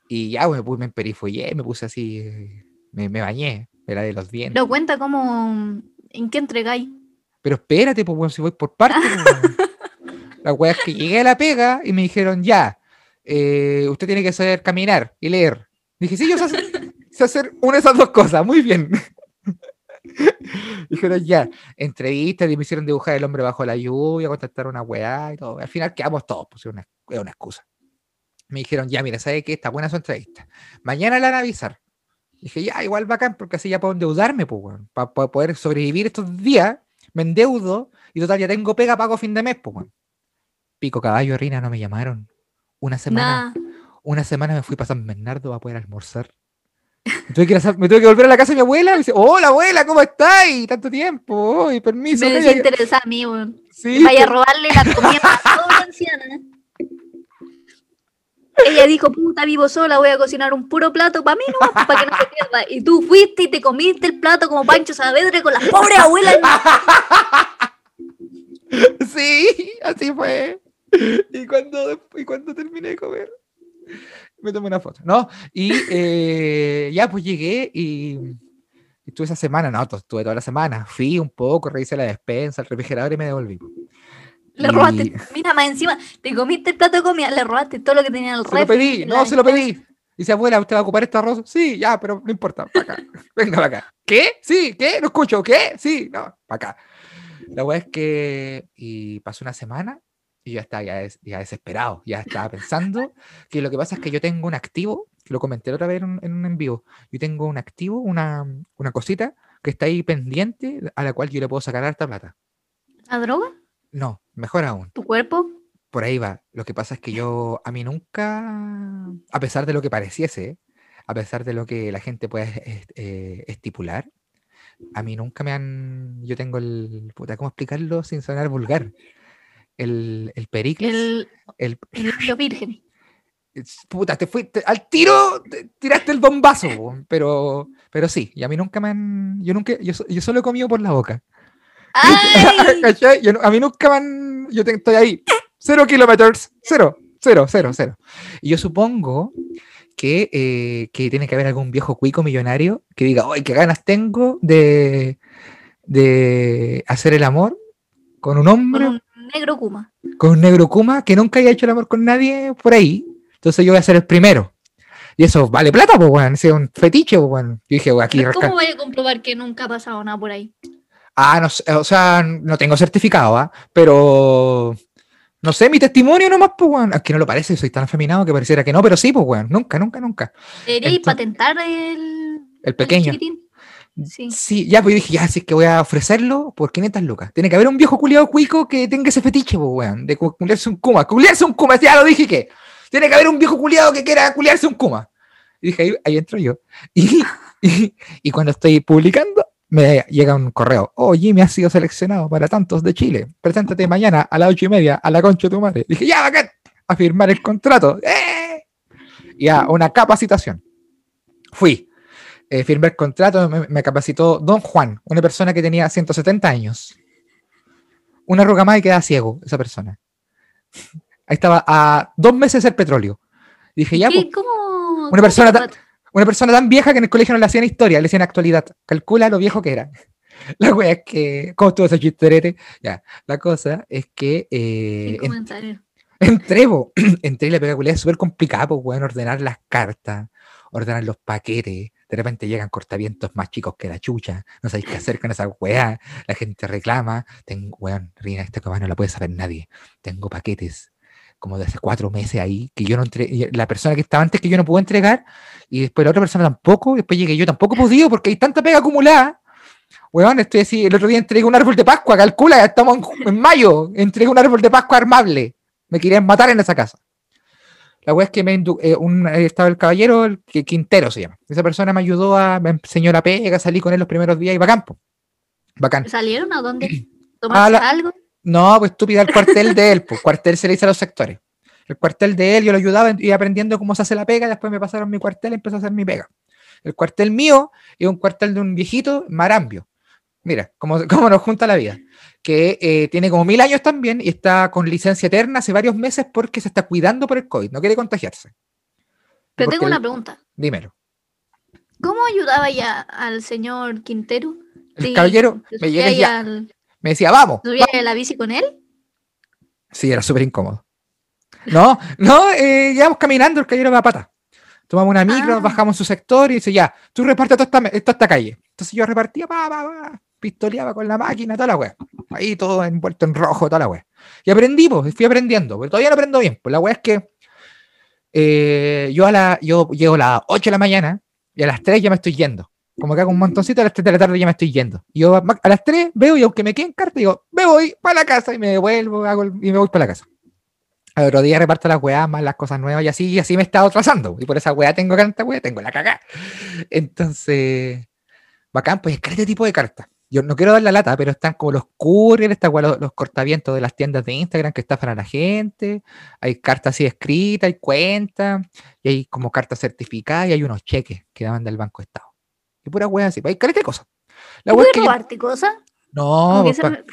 Y ya, pues, me, puse- me emperifollé, me puse así, eh, me, me bañé, me lavé los dientes. Lo cuenta como. ¿En qué entregáis? Pero espérate, pues, bueno, si voy por partes. La weá es que llegué a la pega y me dijeron, ya, eh, usted tiene que saber caminar y leer. Dije, sí, yo sé hacer, sé hacer una de esas dos cosas, muy bien. Dijeron, ya, entrevistas y me hicieron dibujar el hombre bajo la lluvia, contactar una weá y todo. Al final quedamos todos, pues es una, es una excusa. Me dijeron, ya, mira, ¿sabe qué? Está buena su entrevista. Mañana la van a avisar. Dije, ya, igual bacán, porque así ya puedo endeudarme, pues, para poder sobrevivir estos días. Me endeudo y total, ya tengo pega, pago fin de mes, pues, weón. Pico, caballo, Rina, no me llamaron. Una semana, una semana me fui para San Bernardo a poder almorzar. Me tuve, que ir a San- me tuve que volver a la casa de mi abuela. Me dice, hola abuela, ¿cómo estáis? Tanto tiempo. Uy, permiso. Me desinteresa a mí, weón. Sí, Vaya a robarle la comida a toda la anciana. Ella dijo, puta, vivo sola, voy a cocinar un puro plato para mí nomás, para que no se pierda. Y tú fuiste y te comiste el plato como Pancho Saavedra con las pobres abuelas. Sí, así fue. Y cuando, y cuando terminé de comer, me tomé una foto, ¿no? Y eh, ya pues llegué y, estuve esa semana, no, estuve toda la semana. Fui un poco, revisé la despensa, el refrigerador y me devolví. Le Y- robaste, mira, más encima, te comiste el plato de comida, le robaste todo lo que tenía en el Se lo pedí, no, se lo pedí. Dice, abuela, ¿usted va a ocupar este arroz? Sí, ya, pero no importa, para acá. Venga, para acá. ¿Qué? Sí, ¿qué? No escucho, ¿qué? Sí, no, para acá. La weá es que, y pasó una semana y yo ya estaba ya, des- ya desesperado, ya estaba pensando que lo que pasa es que yo tengo un activo, que lo comenté otra vez en un, en un en vivo, yo tengo un activo, una, una cosita que está ahí pendiente a la cual yo le puedo sacar harta plata. ¿La droga? No, mejor aún. ¿Tu cuerpo? Por ahí va. Lo que pasa es que yo, a mí nunca, a pesar de lo que pareciese, a pesar de lo que la gente puede est- eh, estipular, a mí nunca me han, yo tengo el, puta, ¿cómo explicarlo sin sonar vulgar? El, el Pericles, El, el, el virgen. puta, te fuiste al tiro, te- tiraste el bombazo, pero, pero sí, y a mí nunca me han, yo nunca, yo, yo solo he comido por la boca. A mí nunca me han. Yo te- estoy ahí. Cero kilómetros. Cero. Cero, cero, cero. Y yo supongo que, eh, que tiene que haber algún viejo cuico millonario que diga, ¡ay, qué ganas tengo de, de hacer el amor con un hombre, negro kuma. con un negro Kuma que nunca haya hecho el amor con nadie por ahí? Entonces yo voy a ser el primero. Y eso vale plata, pues, weón. Ese es un fetiche, pues, weón. Yo dije, "Weón, aquí ¿Cómo voy a comprobar que nunca ha pasado nada por ahí? Ah, no sé, o sea, no tengo certificado, ¿ah? Pero no sé, mi testimonio nomás, pues, weón. Es que no lo parece, soy tan afeminado que pareciera que no, pero sí, pues, weón. Nunca, nunca, nunca. ¿Deberíais patentar el, El pequeño. chiquitín? Sí. Sí, ya, pues yo dije, ya, si es que voy a ofrecerlo por 500 lucas. Tiene que haber un viejo culiado cuico que tenga ese fetiche, pues, weón, de cu- culiarse un kuma. Culiarse un kuma, ya lo dije que. Tiene que haber un viejo culiado que quiera culiarse un kuma. Y dije, ahí, ahí entro yo. Y, y, y cuando estoy publicando, me llega un correo. Oh, Jimmy ha sido seleccionado para tantos de Chile. Preséntate mañana a las ocho y media a la concha de tu madre. Dije, ya, bacán, a firmar el contrato. ¡Eh! Y a una capacitación. Fui. Eh, firmé el contrato, me, me capacitó Don Juan, una persona que tenía 170 años. Una arruga más y queda ciego esa persona. Ahí estaba a dos meses el petróleo. Dije, ya, pues, ¿Cómo? Una cómo persona te ta- trata? Una persona tan vieja que en el colegio no le hacían historia, le hacían actualidad. Calcula lo viejo que era. La wea es que. ¿Cómo estuvo ese chistorete? Ya. La cosa es que. eh, en- entré, po, entré y la pega culiá es súper complicado, pues, weón, ordenar las cartas, ordenar los paquetes. De repente llegan cortavientos más chicos que la chucha. No sabéis qué hacer con esa weá. La gente reclama. Tengo, weón, Rina, esta weá no la puede saber nadie. Tengo paquetes como de hace cuatro meses ahí, que yo no entregué, la persona que estaba antes que yo no pudo entregar, y después la otra persona tampoco, después llegué yo tampoco podido, porque hay tanta pega acumulada. Weón, estoy así, el otro día entregué un árbol de Pascua, calcula, estamos en, en mayo, entregué un árbol de Pascua armable. Me querían matar en esa casa. La weá es que me indu- eh, un, estaba el caballero, el que- Quintero se llama. Esa persona me ayudó a, me enseñó la pega, salí con él los primeros días y bacán, po. Bacán. ¿Salieron a dónde? Ah, ¿Tomaste la- algo? No, pues estúpida, el cuartel de él, pues cuartel se le dice a los sectores. El cuartel de él, yo lo ayudaba y aprendiendo cómo se hace la pega, después me pasaron mi cuartel y empecé a hacer mi pega. El cuartel mío es un cuartel de un viejito, Marambio. Mira, cómo, cómo nos junta la vida. Que eh, tiene como mil años también y está con licencia eterna hace varios meses porque se está cuidando por el COVID, no quiere contagiarse. Pero Porque tengo una pregunta. Dímelo. ¿Cómo ayudaba ya al señor Quintero? El Sí, caballero ¿Se me, ya- al- me decía, vamos. subía a la bici con él? Sí, era súper incómodo. No, no, eh, íbamos caminando, el caballero va a pata. Tomamos una micro, Ah. bajamos en su sector y dice, ya, tú repartes toda esta, toda esta calle. Entonces yo repartía, pa, pa, pa, pistoleaba con la máquina, toda la wea. Ahí todo envuelto en rojo, toda la wea. Y aprendí, pues, fui aprendiendo, pero todavía no aprendo bien. Pues la wea es que eh, yo, a la, yo llego a las 8 de la mañana y a las 3 ya me estoy yendo. Como que hago un montoncito, a las 3 de la tarde ya me estoy yendo. Y yo a las 3 veo y aunque me quede en carta, digo, me voy para la casa y me devuelvo hago y me voy para la casa. Al otro día reparto las weas más las cosas nuevas y así, y así me he estado atrasando. Y por esa wea tengo tanta wea, tengo la cagada. Entonces, bacán, pues este tipo de cartas. Yo no quiero dar la lata, pero están como los courier, está wea, los, los cortavientos de las tiendas de Instagram que estafan a la gente. Hay cartas así escritas, hay cuentas, y hay como cartas certificadas y hay unos cheques que daban del Banco de Estado. Y pura wea así, pues hay careta de cosas. La ¿Puedes yo- robarte cosas? no, pues, se pa-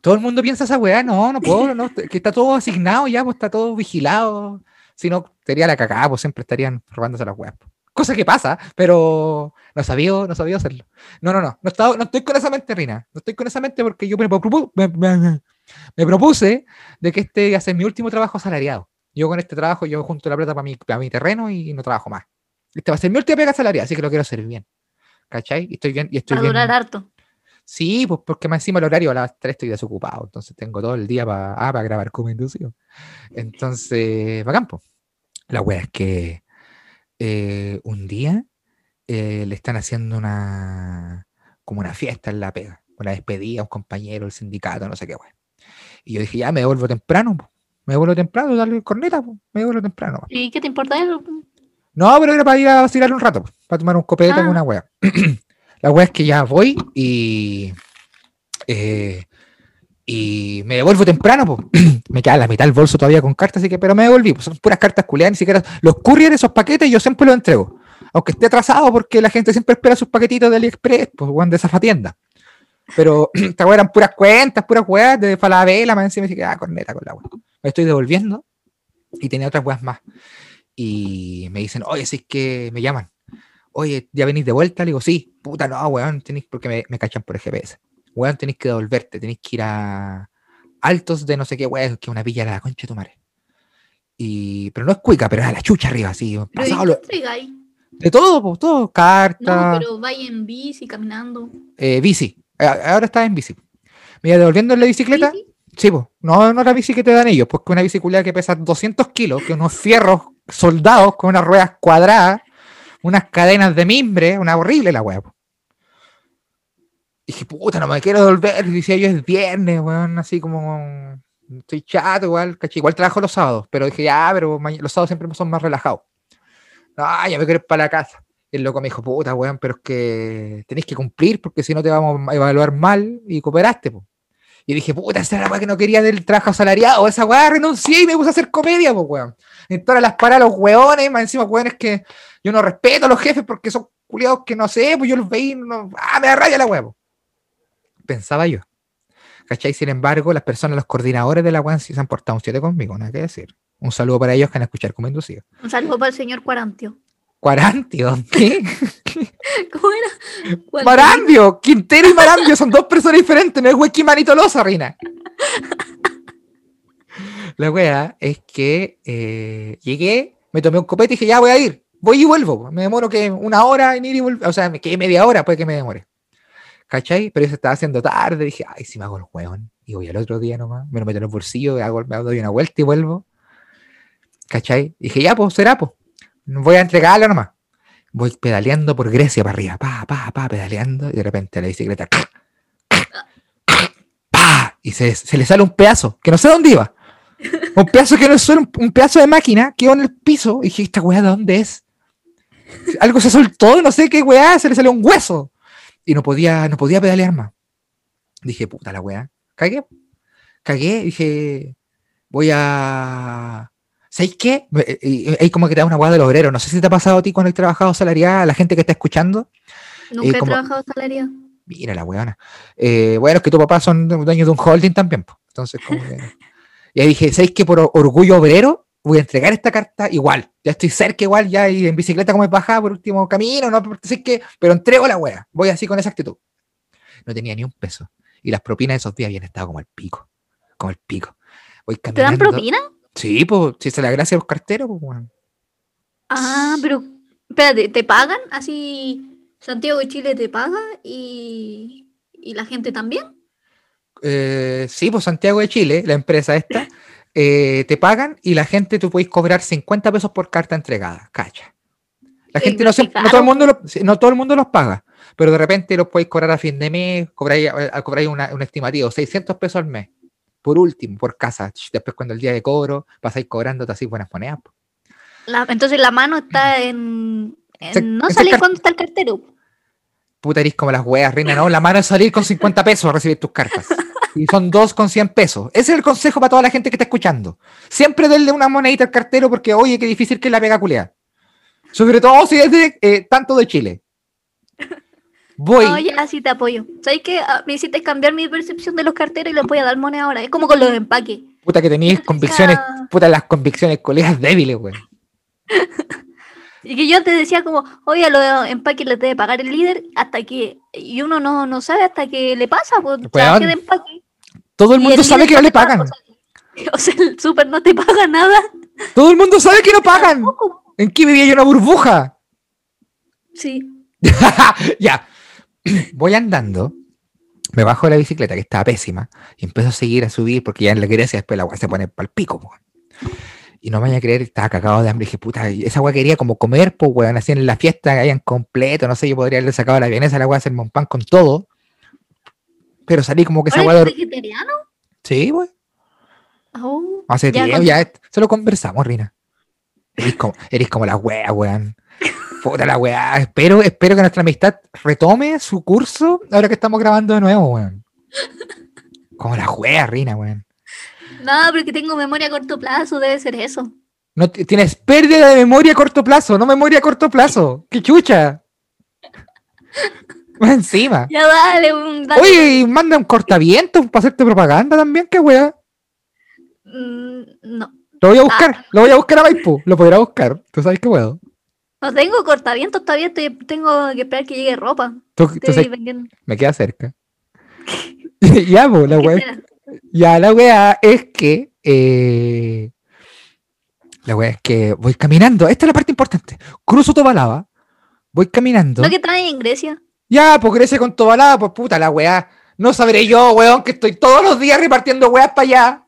todo el mundo piensa esa weá, no, no puedo, no, que está todo asignado ya, pues está todo vigilado. Si no, sería la cagada, pues siempre estarían robándose las weas. po. Cosa que pasa, pero no sabía, no sabía hacerlo. No, no, no, no, estaba- no estoy con esa mente, Rina. No estoy con esa mente porque yo me, propu- me- me- me propuse de que este iba a ser mi último trabajo asalariado. Yo con este trabajo, yo junto la plata para mi, para mi terreno y no trabajo más. Este va a ser mi última pega asalariada, así que lo quiero hacer bien. ¿Cachai? Y estoy bien, y estoy Va a bien. durar harto. Sí, pues porque más encima el horario a las 3 estoy desocupado, entonces tengo todo el día para ah, para grabar como inducido. Entonces, bacán, po. La wea es que eh, un día eh, le están haciendo una como una fiesta en la pega, una despedida a un compañero del sindicato, no sé qué wea. Y yo dije, ya me devuelvo temprano, po. me devuelvo temprano, darle corneta, po. me devuelvo temprano. ¿Y qué te importa eso? No, pero era para ir a vacilar un rato, para tomar un copete Ah. con una wea. la wea es que ya voy y. eh, y me devuelvo temprano, po. me queda la mitad del bolso todavía con cartas, así que, pero me devolví, pues son puras cartas culiadas, ni siquiera. Los courier, esos paquetes, yo siempre los entrego. Aunque esté atrasado, porque la gente siempre espera sus paquetitos de AliExpress, pues weón, de esa tienda. Pero esta eran puras cuentas, puras weas de Falabella, encima, así que, ah, corneta con la wea. Me estoy devolviendo y tenía otras weas más y me dicen, oye, si es que me llaman, oye, ¿ya venís de vuelta? Le digo, sí, puta, no, weón, tenéis, porque me, me cachan por el GPS. Weón, tenéis que devolverte, tenéis que ir a altos de no sé qué, weón, que una villa de la concha de tu madre. Y, pero no es cuica, pero es a la chucha arriba, así, Pero ¿y pasado de todo, po, todo, No, carta, pero vaya en bici, caminando. eh, bici. Eh, Ahora estaba en bici. Me iba devolviendo en la bicicleta. ¿Bici? Sí, pues. No, no la bici que te dan ellos, porque una bicicleta que pesa 200 kilos, que unos fierros soldados con unas ruedas cuadradas, unas cadenas de mimbre, una horrible la weá. Dije, puta, no me quiero devolver. Y decía yo, es viernes, weón, así como. Estoy chato, igual, caché. Igual trabajo los sábados, pero dije, ya, pero los sábados siempre son más relajados. No, ya me quiero ir para la casa. El loco me dijo, puta, weón, pero es que tenéis que cumplir porque si no te vamos a evaluar mal y cooperaste, po. Y dije, puta, esa era la weá que no quería del trabajo asalariado. Esa weá renuncié y me puse a hacer comedia, pues, weón. Entonces las paradas los weones, más encima, weón, es que yo no respeto a los jefes porque son culiados que no sé, pues yo los veí, no, ah, me da raya la weá. Pensaba yo. ¿Cachai? Sin embargo, las personas, los coordinadores de la weá sí se han portado un 7 conmigo, nada que decir. Un saludo para ellos que van a escuchar como inducido. Un saludo para el señor Cuarantio. Cuarantio, ¿qué? ¿Cómo era? ¿Cuál? Marambio, Quintero y Marambio son dos personas diferentes, no es y Tolosa, Rina. La wea es que eh, llegué, me tomé un copete y dije, ya voy a ir, voy y vuelvo. Me demoro que una hora en ir y volver, o sea, me quedé media hora, puede que me demore. ¿Cachai? Pero se estaba haciendo tarde, dije, ay, si me hago el hueón. Y voy al otro día nomás, me lo meto en el bolsillo, hago, me doy una vuelta y vuelvo. ¿Cachai? Dije, ya, pues será, pues. Voy a entregarlo nomás. Voy pedaleando por Grecia para arriba, pa, pa, pa, pedaleando, y de repente la bicicleta, pa, y se, se le sale un pedazo, que no sé dónde iba. Un pedazo que no es solo un, un pedazo de máquina, quedó en el piso, y dije, ¿esta weá de dónde es? Algo se soltó, no sé qué weá, se le salió un hueso. Y no podía, no podía pedalear más. Dije, puta la weá. Cagué. Cagué, dije, voy a. ¿Sabéis qué? Me- y- Hay como que te da una weá del obrero. No sé si te ha pasado a ti cuando has trabajado salarial, a la gente que está escuchando. Nunca Eh, he trabajado salario. Mira la weona. Eh, bueno, es que tu papá son dueños de un holding también. po. Entonces, como que... Y ahí dije, ¿sabéis que por orgullo obrero voy a entregar esta carta igual? Ya estoy cerca igual, ya y en bicicleta como es bajada por último camino, no sé qué, pero entrego la wea. Voy así con esa actitud. No tenía ni un peso. Y las propinas de esos días habían estado como el pico. Como el pico. Voy ¿Te dan propina? Sí, pues, si se la gracia a los carteros, pues. Ah, pero espérate, ¿te pagan? Así Santiago de Chile te paga y, y la gente también. Eh, sí, pues Santiago de Chile, la empresa esta, eh, te pagan y la gente tú puedes cobrar 50 pesos por carta entregada, cacha. La gente no, siempre- no todo el mundo lo- no todo el mundo los paga, pero de repente los podéis cobrar a fin de mes, cobráis, eh, cobráis una- un estimativo, 600 pesos al mes, por último, por casa. Después cuando el día de cobro, pasáis cobrándote así buenas monedas. La- entonces la mano está en, en Se- no car- cuando está el cartero. Puta, eres como las weas, reina, no, la mano es salir con 50 pesos a recibir tus cartas. Y son dos con 100 pesos. Ese es el consejo para toda la gente que está escuchando. Siempre denle una monedita al cartero porque, oye, qué difícil que la pega culea. Sobre todo si es de, eh, tanto de Chile. Voy. No, ya sí te apoyo. ¿Sabes qué? Ah, Me hiciste cambiar mi percepción de los carteros y les voy a dar moneda ahora. Es como con los empaques. Puta que Puta, convicciones, puta las convicciones colegas débiles, güey. Y que yo te decía como, oye, a los empaques les debe pagar el líder hasta que... Y uno no, no sabe hasta que le pasa, pues trabajé de empaque. Todo el mundo sabe que no le pagan. O sea, el súper no te paga nada. Todo el mundo sabe que no pagan. ¿En qué vivía yo una burbuja? Sí. ya. Voy andando, me bajo de la bicicleta, que estaba pésima, y empiezo a seguir a subir, porque ya en la Grecia después la agua se pone pal pico, po. Y no me vaya a creer, estaba cagado de hambre. Y dije, puta, esa agua quería como comer, pues, weón, así en la fiesta, hayan completo, no sé, yo podría haberle sacado la vienesa la agua, hacerme un pan con todo. Pero salí como que esa ¿Eres agua. vegetariano? Sí, weón. Oh, Hace ya, tiempo, con- ya, se lo conversamos, Rina. Eres como, eres como la wea, weón. Puta la weá. Espero, espero que nuestra amistad retome su curso ahora que estamos grabando de nuevo, weón. Como la wea, Rina, weón. No, pero que tengo memoria a corto plazo, debe ser eso. No tienes pérdida de memoria a corto plazo, no memoria a corto plazo. ¡Qué chucha! Encima. Ya dale, un dale. Oye, y manda un cortavientos para hacerte propaganda también, qué weá. Mm, no. Lo voy a Ah. buscar, lo voy a buscar a Maipú, lo podrá buscar. Tú sabes que puedo. No tengo cortavientos todavía, estoy, tengo que esperar que llegue ropa. Tú- tú Estoy sabes- vendiendo. me queda cerca. ya, pues, la ¿Qué weá. Ya, la weá es que. eh, la weá es que voy caminando. Esta es la parte importante. Cruzo Tobalaba. Voy caminando. ¿No que traen en Grecia? Ya, pues Grecia con Tobalaba, pues puta la weá. No sabré yo, weón, que estoy todos los días repartiendo weas para allá.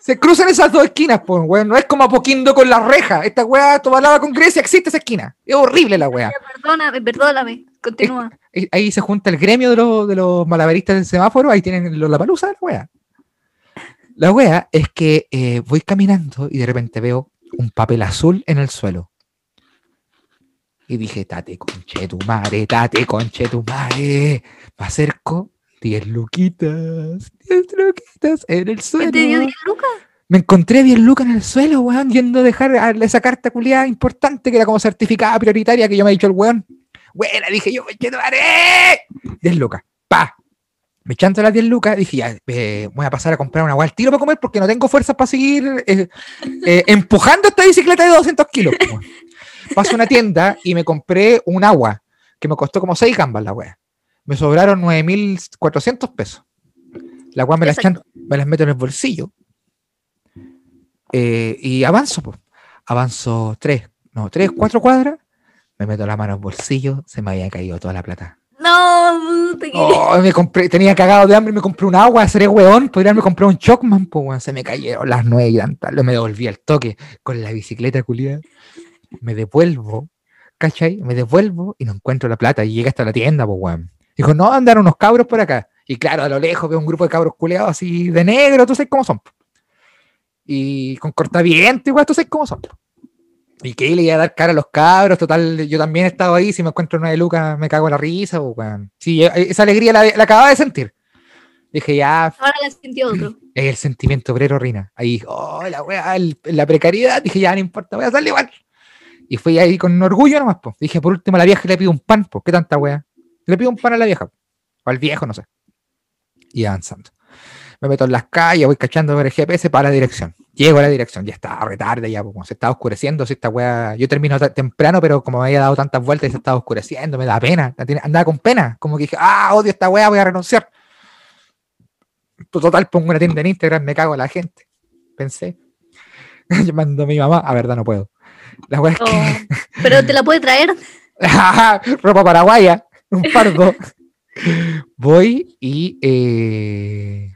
Se cruzan esas dos esquinas, pues, weón. No es como Apoquindo con la reja. Esta weá Tobalaba con Grecia existe esa esquina. Es horrible la weá. Perdóname, perdóname. Continúa. Ahí se junta el gremio de los, de los malabaristas del semáforo, ahí tienen los la palusa la wea. La wea es que eh, voy caminando y de repente veo un papel azul en el suelo. Y dije, tate conche tu madre, tate conche tu madre. Me acerco, 10 luquitas, 10 luquitas en el ¿Qué suelo. te dio 10 lucas? Me encontré 10 lucas en el suelo, weón, yendo a dejar a- esa carta culiada importante que era como certificada prioritaria que yo me ha dicho el weón. Buena, dije yo, conche tu madre. 10 lucas, pa. Me chanto las 10 lucas, dije ya, eh, voy a pasar a comprar una weá al tiro para comer porque no tengo fuerzas para seguir eh, eh, empujando esta bicicleta de 200 kilos. Paso a una tienda y me compré un agua que me costó como 6 gambas la wea. Me sobraron 9.400 pesos. La wea me las, chan- me las meto en el bolsillo. Eh, y avanzo, pues. Avanzo 3, no, 3, 4 cuadras. Me meto la mano en el bolsillo. Se me había caído toda la plata. No, que- Oh, me compré, tenía cagado de hambre me compré un agua, seré weón, podría haberme comprado un Chocman, pues weón, se me cayeron las nueve y tantas, me devolví al toque con la bicicleta culiada, me devuelvo, ¿cachai? Me devuelvo y no encuentro la plata y llega hasta la tienda, pues weón. Dijo, no, andaron unos cabros por acá. Y claro, a lo lejos veo un grupo de cabros culiados así de negro, tú sabes cómo son. Y con cortaviento, igual, tú sabes cómo son. Y que le iba a dar cara a los cabros, total, yo también he estado ahí, si me encuentro una de Lucas me cago en la risa, pues, weón. Sí, e- esa alegría la, la acababa de sentir. Dije, ya, Ahora la sintió otro. el sentimiento obrero Rina. Ahí, oh, la weá, la precariedad, dije, ya no importa, voy a hacerle igual. Y fui ahí con orgullo nomás, pues. Dije, por último, a la vieja le pido un pan, pues, ¿qué tanta weá? Le pido un pan a la vieja, o al viejo, no sé. Y avanzando. Me meto en las calles, voy cachando por el GPS para la dirección. Llego a la dirección, ya estaba retarde, ya, pues, se estaba oscureciendo, si esta weá, yo termino temprano, pero como me había dado tantas vueltas se estaba oscureciendo, me da pena, andaba con pena, como que dije, ah, odio esta weá, voy a renunciar. Total, pongo una tienda en Instagram, me cago en la gente. Pensé. Llamando a mi mamá, a verdad no puedo. La weá es Oh, Pero te la puede traer. ropa paraguaya, un fardo. Voy y eh,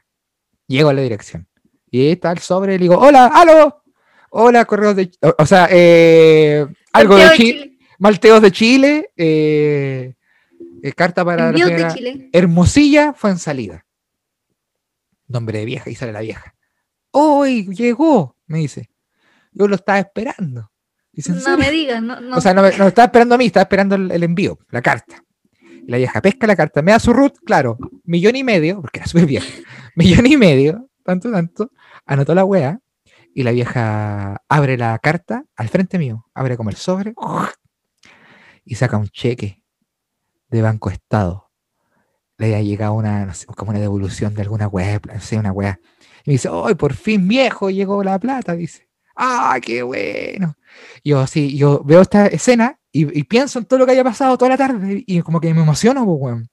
llego a la dirección. Y ahí está el sobre, le digo, hola, aló, hola, correos de... O, o sea, eh, algo de Chile, Malteos de Chile, eh, carta para la Envíos de señora Chile. Hermosilla fue en salida. Nombre de vieja, y sale la vieja. ¡Hoy llegó! Me dice. Yo lo estaba esperando. Dice, ¿en No me digas, no, no. O sea, no, no estaba esperando a mí, estaba esperando el, el envío, la carta. La vieja pesca la carta, me da su root, claro, millón y medio, porque era súper vieja, millón y medio, tanto, tanto, anotó la wea, y la vieja abre la carta al frente mío, abre como el sobre, y saca un cheque de Banco Estado. Le había llegado una, no sé, como una devolución de alguna wea, no sé, una wea. Y me dice, ¡ay, por fin viejo llegó la plata! Dice, ¡ah, qué bueno! Yo así, yo veo esta escena y, y pienso en todo lo que haya pasado toda la tarde y como que me emociono, pues, weón.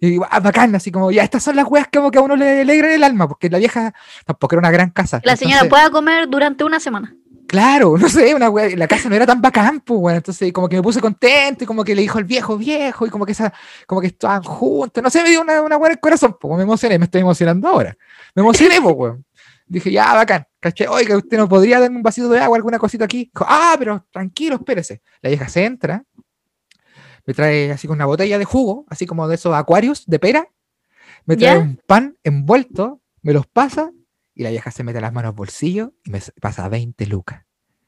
Y digo, ah, bacán, así como, ya, estas son las weas que, como que a uno le alegran el alma, porque la vieja tampoco era una gran casa. La señora entonces- pueda comer durante una semana. Claro, no sé, una wea, la casa no era tan bacán, pues, weón. Entonces, como que me puse contento y como que le dijo el viejo, viejo, y como que esa, como que estaban juntos, no sé, me dio una, una wea en el corazón, pues, me emocioné, me estoy emocionando ahora. Me emocioné, pues, weón. Dije, ya, bacán, caché, oiga, usted no podría darme un vasito de agua, alguna cosita aquí. Dijo, ah, pero tranquilo, espérese. La vieja se entra, me trae así con una botella de jugo, así como de esos acuarios de pera, me trae ¿Ya? un pan envuelto, me los pasa, y la vieja se mete las manos al bolsillo y me pasa 20 lucas.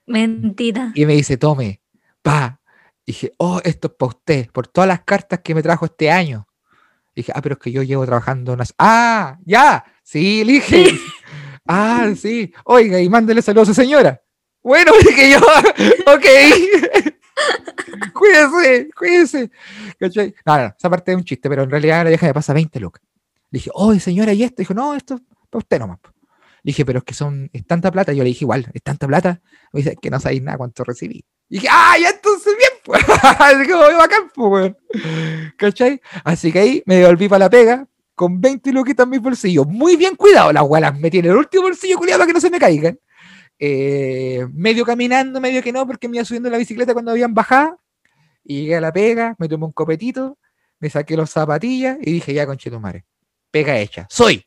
Mentira. Y me dice, tome, pa. Dije, oh, esto es para usted, por todas las cartas que me trajo este año. Dije, ah, pero es que yo llevo trabajando unas. Ah, ya, sí, le dije. Ah, sí, oiga, y mándele saludos a su señora. Bueno, dije yo, ok. cuídese, cuídese. ¿Cachai? No, esa parte es un chiste, pero en realidad la vieja me pasa 20 lucas. Le dije, oh, señora, ¿y esto? Dijo, no, esto es para usted nomás. po". Le dije, pero es que son, es tanta plata. Yo le dije, igual, es tanta plata. Me dice, que no sabéis nada cuánto recibí. Y dije, ah, ya entonces bien, pues. Así como, bacán, pues, weón. ¿Cachai? Así que ahí me devolví para la pega con 20 luquitas en mis bolsillos. Muy bien cuidado, las weas las metí en el último bolsillo, cuidado, para que no se me caigan. Eh, medio caminando, medio que no, porque me iba subiendo la bicicleta cuando habían bajado. Y llegué a la pega, me tomé un copetito, me saqué los zapatillas y dije, ya, conchetumare, pega hecha. Soy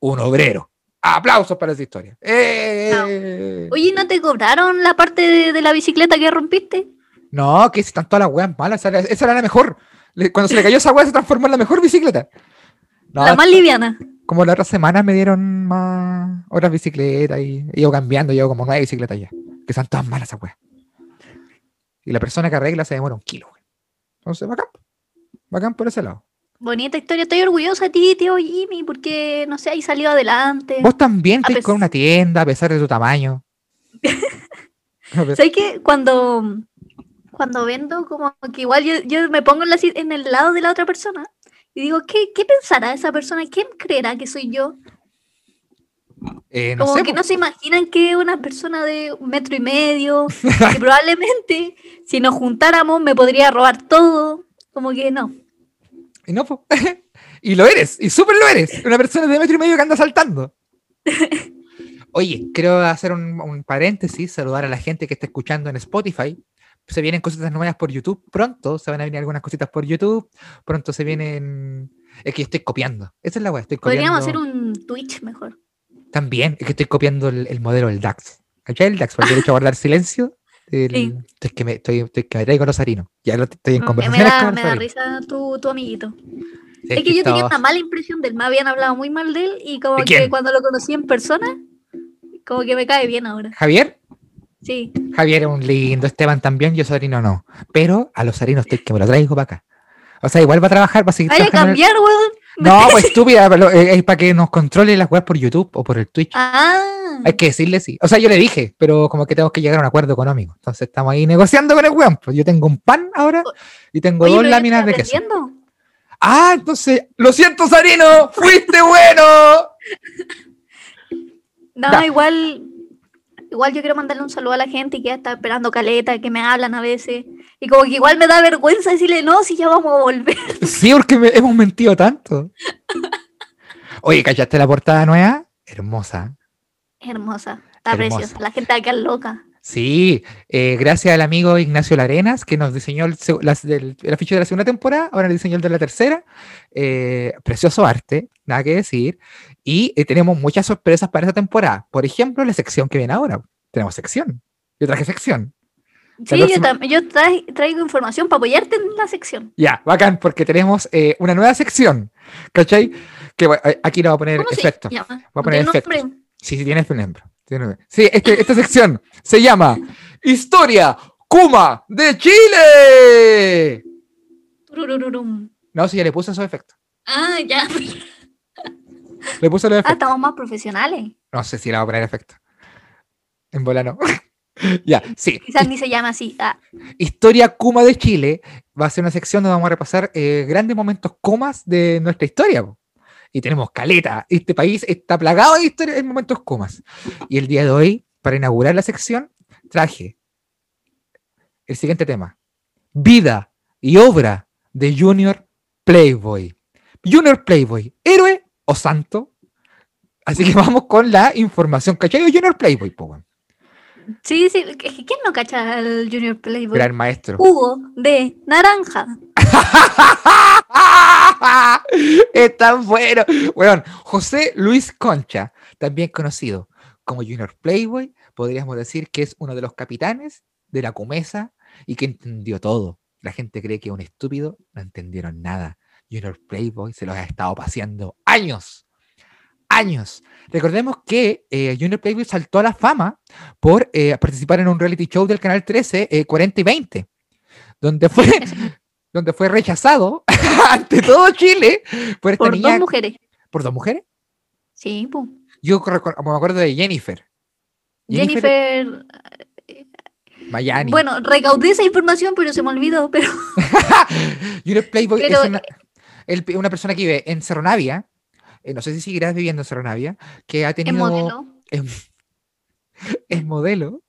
un obrero. Aplausos para esa historia. ¡Eh! Oye, ¿no te cobraron la parte de, de la bicicleta que rompiste? No, que si están todas las weas malas, esa era, esa era la mejor. Cuando se le cayó esa wea se transformó en la mejor bicicleta. No, la más liviana. como la otra semana me dieron más horas bicicleta y he ido cambiando, llevo como nueve bicicletas ya. Que son todas malas esas weas. Y la persona que arregla se demora un kilo, güey. Entonces, bacán. Bacán por ese lado. Bonita historia. Estoy orgullosa de ti, tío Jimmy, porque, no sé, ahí salió adelante. Vos también pes- con una tienda a pesar de tu tamaño. ¿Sabes qué? Cuando, cuando vendo, como que igual yo, yo me pongo en, la en el lado de la otra persona y digo, ¿qué, ¿qué pensará esa persona? ¿Quién creerá que soy yo? Eh, no Como sé, que no se imaginan que una persona de un metro y medio, que probablemente si nos juntáramos me podría robar todo. Como que no. Y no, po. y lo eres, y súper lo eres. Una persona de metro y medio que anda saltando. Oye, quiero hacer un, un paréntesis, saludar a la gente que está escuchando en Spotify. Se vienen cositas nuevas por YouTube pronto, se van a venir algunas cositas por YouTube. Pronto se vienen. Es que estoy copiando. Esa es la weá, estoy copiando. Podríamos hacer un Twitch mejor. También, es que estoy copiando el, el modelo del DAX. ¿Cachai? El DAX, por el derecho a guardar silencio. El- Sí. estoy, que me, estoy, estoy que me traigo los harinos. Ya lo, estoy en Me, me conversaciones da, con me da Rosarino. risa tu, tu amiguito. Sí, Es que yo tenía una mala impresión de él. Me habían hablado muy mal de él y como ¿De que cuando lo conocí en persona, como que me cae bien ahora. Javier, Sí. Javier es un lindo, Esteban también, yo Sarino no. Pero a los Sarinos estoy que me lo traigo para acá. O sea, igual va a trabajar, va a seguir el- cambiar, weón. No, pues estúpida, pero, eh, es para que nos controle las webs por YouTube o por el Twitch. Ah. Hay que decirle sí. O sea, yo le dije, pero como que tengo que llegar a un acuerdo económico. Entonces estamos ahí negociando con el weón. Pues yo tengo un pan ahora y tengo Oye, dos láminas de queso. Ah, entonces, lo siento, Sarino, fuiste bueno. No, Ya. igual, igual yo quiero mandarle un saludo a la gente que ya está esperando caleta, que me hablan a veces. Y como que igual me da vergüenza decirle, no, si ya vamos a volver. Sí, porque me- hemos mentido tanto. Oye, ¿cachaste la portada nueva? Hermosa. Hermosa, está Hermosa. preciosa. La gente acá es loca. Sí, eh, gracias al amigo Ignacio Larenas que nos diseñó el, las- del- el afiche de la segunda temporada, ahora nos diseñó el de la tercera. Eh, precioso arte, nada que decir. Y eh, tenemos muchas sorpresas para esta temporada. Por ejemplo, la sección que viene ahora. Tenemos sección. Yo traje sección. Sí, yo, yo trai- traigo información para apoyarte en la sección. Ya, bacán, porque tenemos eh, una nueva sección. ¿Cachai? Que bueno, eh, aquí le voy a poner ¿Cómo se efecto. llama? Voy a ¿No poner nombre? Sí, sí, nombre. tiene nombre. Sí, este- esta sección se llama Historia Kuma de Chile. No, sí, ya le puse esos efectos. Ah, ya. Le puse los Ah, estamos más profesionales. No sé si le voy a poner efectos. En bola no. ya, sí. Quizás ni se llama así. Ah, Historia Kuma de Chile va a ser una sección donde vamos a repasar eh, grandes momentos comas de nuestra historia. po. Y tenemos caleta. Este país está plagado de historia en momentos comas. Y el día de hoy, para inaugurar la sección, traje el siguiente tema. Vida y obra de Junior Playboy. Junior Playboy, héroe o santo. Así que vamos con la información. ¿Cachai? Junior Playboy, po, sí, sí. ¿Quién no cacha al Junior Playboy? Gran maestro. Jugo de naranja. es tan bueno. Bueno, José Luis Concha, también conocido como Junior Playboy, podríamos decir que es uno de los capitanes de la Comesa y que entendió todo. La gente cree que es un estúpido, no entendieron nada. Junior Playboy se los ha estado paseando años. Años. Recordemos que eh, Junior Playboy saltó a la fama por eh, participar en un reality show del canal 13, eh, 40 y 20, donde fue, donde fue rechazado ante todo Chile por esta Por niña. dos mujeres. ¿Por dos mujeres? Sí, pues. Yo me acuerdo de Jennifer. Jennifer. Mayani. Bueno, recaudé esa información, pero se me olvidó. Pero Junior Playboy pero- es una, el- una persona que vive en Cerro Navia. Eh, no sé si seguirás viviendo en Cerro Navia. Que ha es tenido. modelo. es, es modelo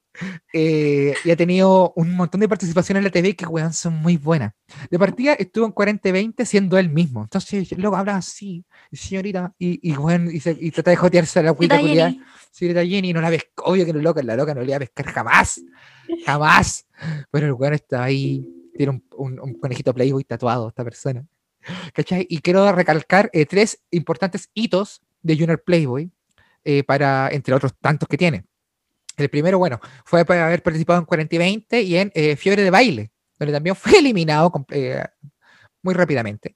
eh, y ha tenido un montón de participación en la TV que, weón, son muy buenas. De partida estuvo en 40-20 siendo él mismo. Entonces, luego habla así, señorita, y, y, weón, y, se- y trata de jotearse a la cuita. Jenny. Señorita Jenny, no la ves, obvio que no es loca, la loca no le iba a pescar jamás, jamás. Pero el weón está ahí, tiene un, un- un conejito Playboy tatuado, esta persona. ¿Cachai? Y quiero recalcar eh, tres importantes hitos de Junior Playboy, eh, para, entre otros tantos que tiene. El primero, bueno, fue para haber participado en 40 y 20 y en eh, Fiebre de Baile, donde también fue eliminado com- eh, muy rápidamente.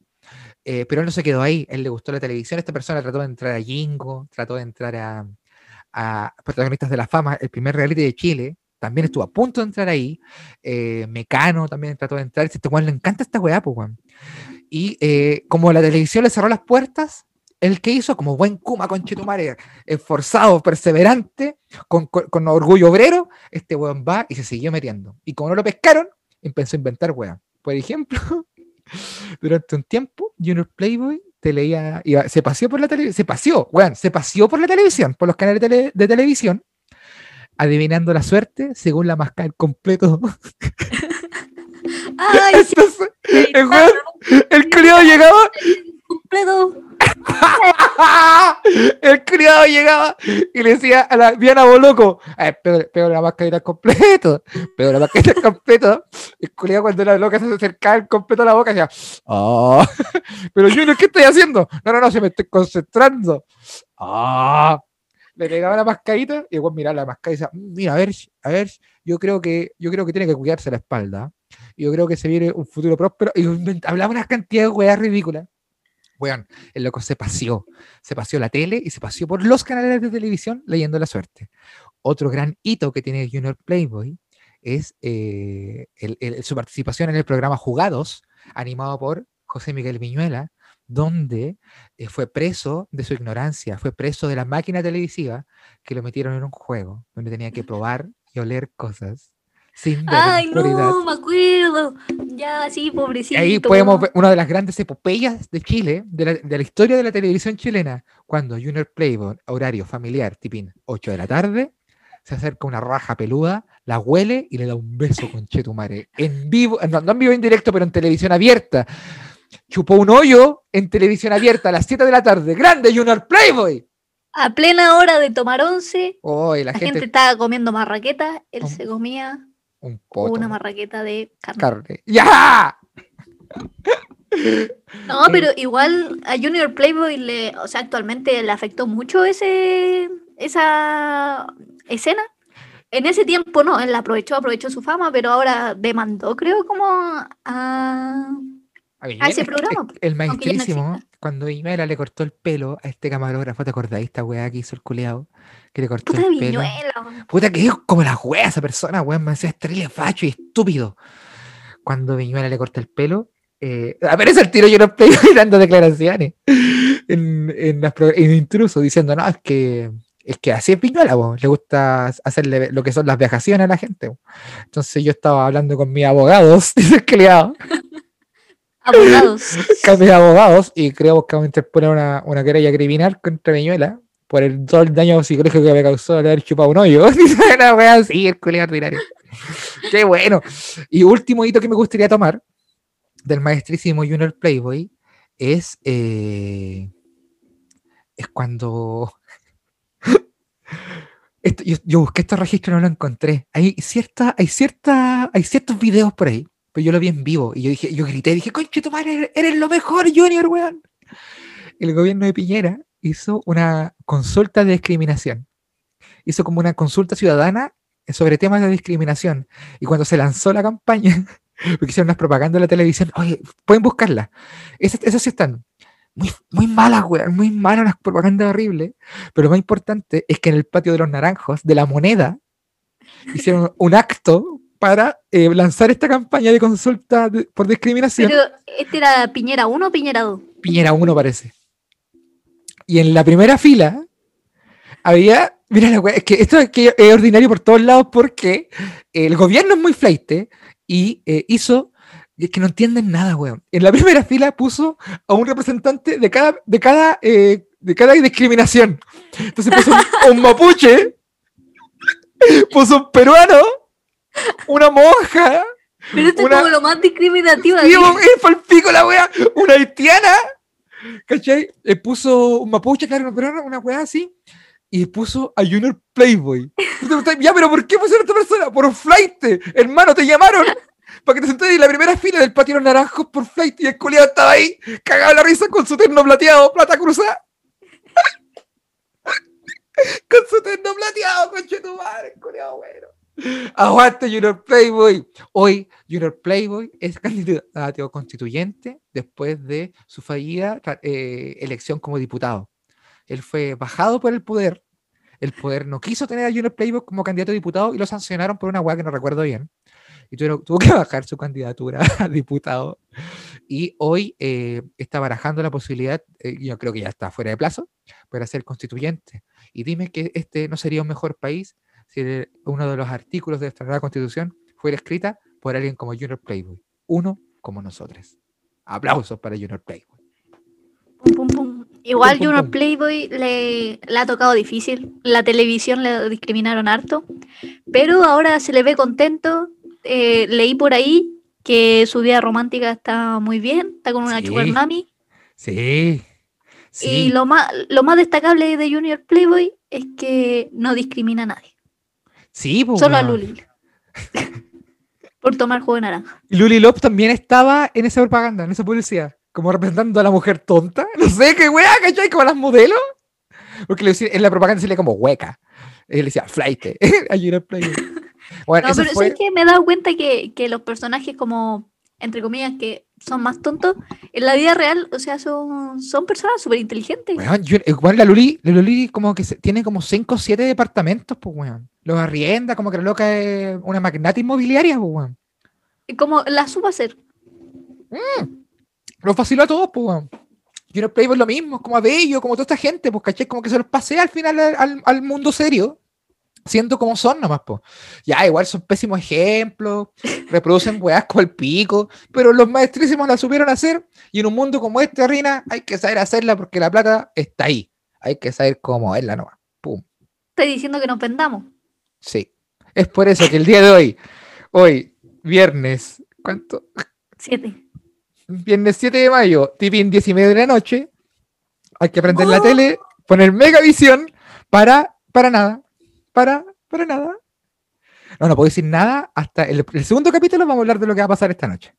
Eh, pero él no se quedó ahí, él le gustó la televisión. Esta persona trató de entrar a Jingo, trató de entrar a, a Protagonistas de la Fama, el primer reality de Chile. También estuvo a punto de entrar ahí. Eh, Mecano también trató de entrar. Este weón le encanta esta weá, pues, weón. Y eh, como la televisión le cerró las puertas, el que hizo como buen Kuma con Chetumare, esforzado, perseverante, con, con- con orgullo obrero, este weón va y se siguió metiendo. Y como no lo pescaron, empezó a inventar weá. Por ejemplo, durante un tiempo, Junior Playboy gente leía, iba- se paseó por la televisión, se paseó, weón, se paseó por la televisión, por los canales de, tele- de televisión, adivinando la suerte según la masca del completo. Ay, sí, Entonces, el, weón, el criado llegaba, completo. el criado llegaba y le decía a la Diana Boloco, "Eh, pego, pego la mascarita al completo, pego la mascarita al completo. El criado cuando la loca se acercaba el completo a la boca decía, "Ah". pero Junior, ¿qué estoy haciendo? No, no, no, se me estoy concentrando. "Ah". Le pegaba la mascarita y igual miraba la mascarita y decía, "Mm, mira, a ver, a ver, yo creo que, yo creo que tiene que cuidarse la espalda. Y yo creo que se viene un futuro próspero. Y hablaba una cantidad de weas ridículas. Weón, el loco se paseó. Se paseó la tele y se paseó por los canales de televisión leyendo la suerte. Otro gran hito que tiene Junior Playboy es eh, el- el- su participación en el programa Jugados, animado por José Miguel Viñuela, donde eh, fue preso de su ignorancia, fue preso de la máquina televisiva que lo metieron en un juego donde tenía que probar y oler cosas sin ver Ay, no, me acuerdo. Ya, sí, pobrecito. ahí podemos ver una de las grandes epopeyas de Chile, de la, de la historia de la televisión chilena, cuando Junior Playboy, horario familiar, tipín 8 de la tarde, se acerca una raja peluda, la huele y le da un beso con Chetumare. En vivo, no, no en vivo en directo, pero en televisión abierta. Chupó un hoyo en televisión abierta a las 7 de la tarde. ¡Grande Junior Playboy! A plena hora de tomar once, Oh, la, la gente, gente estaba comiendo marraqueta, él se comía un poto. una marraqueta de carne. carne. ¡Ya! No, pero igual a Junior Playboy le, o sea, actualmente le afectó mucho ese esa escena. En ese tiempo no, él la aprovechó, aprovechó su fama, pero ahora demandó, creo, como a A mí, a ese es- programa, el no maestrísimo, cuando Viñuela le cortó el pelo a este camarógrafo, ¿te acordáis esta weá que hizo el culeado? Que le cortó Puta el pelo. Viñuela. weón. Puta que es como la wea esa persona, weón, me decía terrible facho y estúpido. Cuando Viñuela le corta el pelo, eh, aparece el tiro yo no play dando declaraciones en, en, las en intruso, diciendo, no, es que es que así es Viñuela, po, le gusta hacerle lo que son las viajaciones a la gente. Entonces yo estaba hablando con mis abogados, dice el Abogados. mis abogados, y creo que vamos a interponer una, una querella criminal contra Viñuela por el, todo el daño psicológico que me causó al haber chupado un hoyo. Una wea así, el culiao ordinario. Qué bueno. Y último hito que me gustaría tomar del maestrísimo Junior Playboy es, eh, es cuando... Yo busqué estos registros y no lo encontré. Hay, cierta, hay, cierta, hay ciertos videos por ahí, yo lo vi en vivo y yo dije, yo grité, dije, conche tu madre, eres, lo mejor, Junior, weón. El gobierno de Piñera hizo una consulta de discriminación. Hizo como una consulta ciudadana sobre temas de discriminación. Y cuando se lanzó la campaña, porque hicieron unas propagandas en la televisión, oye, pueden buscarla. Esas, esas están muy, muy malas, weón, muy malas, unas propagandas horribles. Pero lo más importante es que en el patio de los naranjos, de la moneda, hicieron un acto para eh, lanzar esta campaña de consulta de- por discriminación. Pero este era Piñera 1 o Piñera 2. Piñera 1 parece. Y en la primera fila había, mira la wea, es que esto es, que es ordinario por todos lados porque el gobierno es muy fleite y eh, hizo, es que no entienden nada, weón. En la primera fila puso a un representante de cada, de cada, eh, de cada discriminación. Entonces puso un, un mapuche, puso un peruano, una monja, Pero esto Una- es como lo más discriminativo. Sí, es pa'l pico la wea. Una haitiana, ¿cachai? Le puso un mapuche, claro, pero una, una wea así. Y puso a Junior Playboy. Ya, pero ¿por qué pusieron a esta persona? Por flight. Hermano, te llamaron para que te sentaras en la primera fila del patio de los naranjos por flight. Y el culiado estaba ahí, cagado la risa con su terno plateado, plata cruzada. con su terno plateado, conche tu madre, culiado bueno. Aguante Junior Playboy. Hoy Junior Playboy es candidato constituyente después de su fallida eh, elección como diputado. Él fue bajado por el poder. El poder no quiso tener a Junior Playboy como candidato a diputado y lo sancionaron por una hueá que no recuerdo bien. Y tuvieron- tuvo que bajar su candidatura a diputado. Y hoy eh, está barajando la posibilidad, eh, yo creo que ya está fuera de plazo, para ser constituyente. Y dime que este no sería un mejor país si uno de los artículos de nuestra nueva constitución fuera escrita por alguien como Junior Playboy, uno como nosotros. Aplausos para Junior Playboy. Pum, pum, Igual Pum, Junior. Playboy le, le ha tocado difícil. La televisión le discriminaron harto. Pero ahora se le ve contento. Eh, leí por ahí que su vida romántica está muy bien. Está con una Sí. sugar mami. Sí. Sí. Y lo más, lo más destacable de Junior Playboy es que no discrimina a nadie. Sí, po, Solo a. Luli. por tomar jugo de naranja. Y Luli Lop también estaba en esa propaganda, en esa publicidad, como representando a la mujer tonta. No sé qué wea, ¿cachai? Como las modelos. Porque le decía- en la propaganda se le como hueca. Él decía flight. Era Playboy. Bueno, No, pero fue. es que me he dado cuenta que, que los personajes como, entre comillas, que son más tontos, en la vida real, o sea, son, son personas súper inteligentes. Weón, yo- igual la Luli, la Luli como que se- tiene como 5 o 7 departamentos, pues weón. Los arrienda, como que la loca es una magnate inmobiliaria, pues weón. Como la supo hacer. Los vaciló a todos, pues weón. Junior Playboy es lo mismo, como a Bello, como toda esta gente, pues caché, como que se los pasea al final al, al- al mundo serio, siendo como son nomás, pues. Ya, igual son pésimos ejemplos, reproducen weas con el pico, pero los maestrísimos la supieron hacer, y en un mundo como este, Rina, hay que saber hacerla porque la plata está ahí. Hay que saber cómo verla nomás. Pum. Estoy diciendo que nos vendamos. Sí. Es por eso que el día de hoy, hoy, viernes, ¿cuánto? Siete. Viernes 7 de mayo, tipín 10 y media de la noche, hay que prender la tele, poner Megavisión para, para nada, para, para nada. No, no puedo decir nada hasta el, el segundo capítulo vamos a hablar de lo que va a pasar esta noche.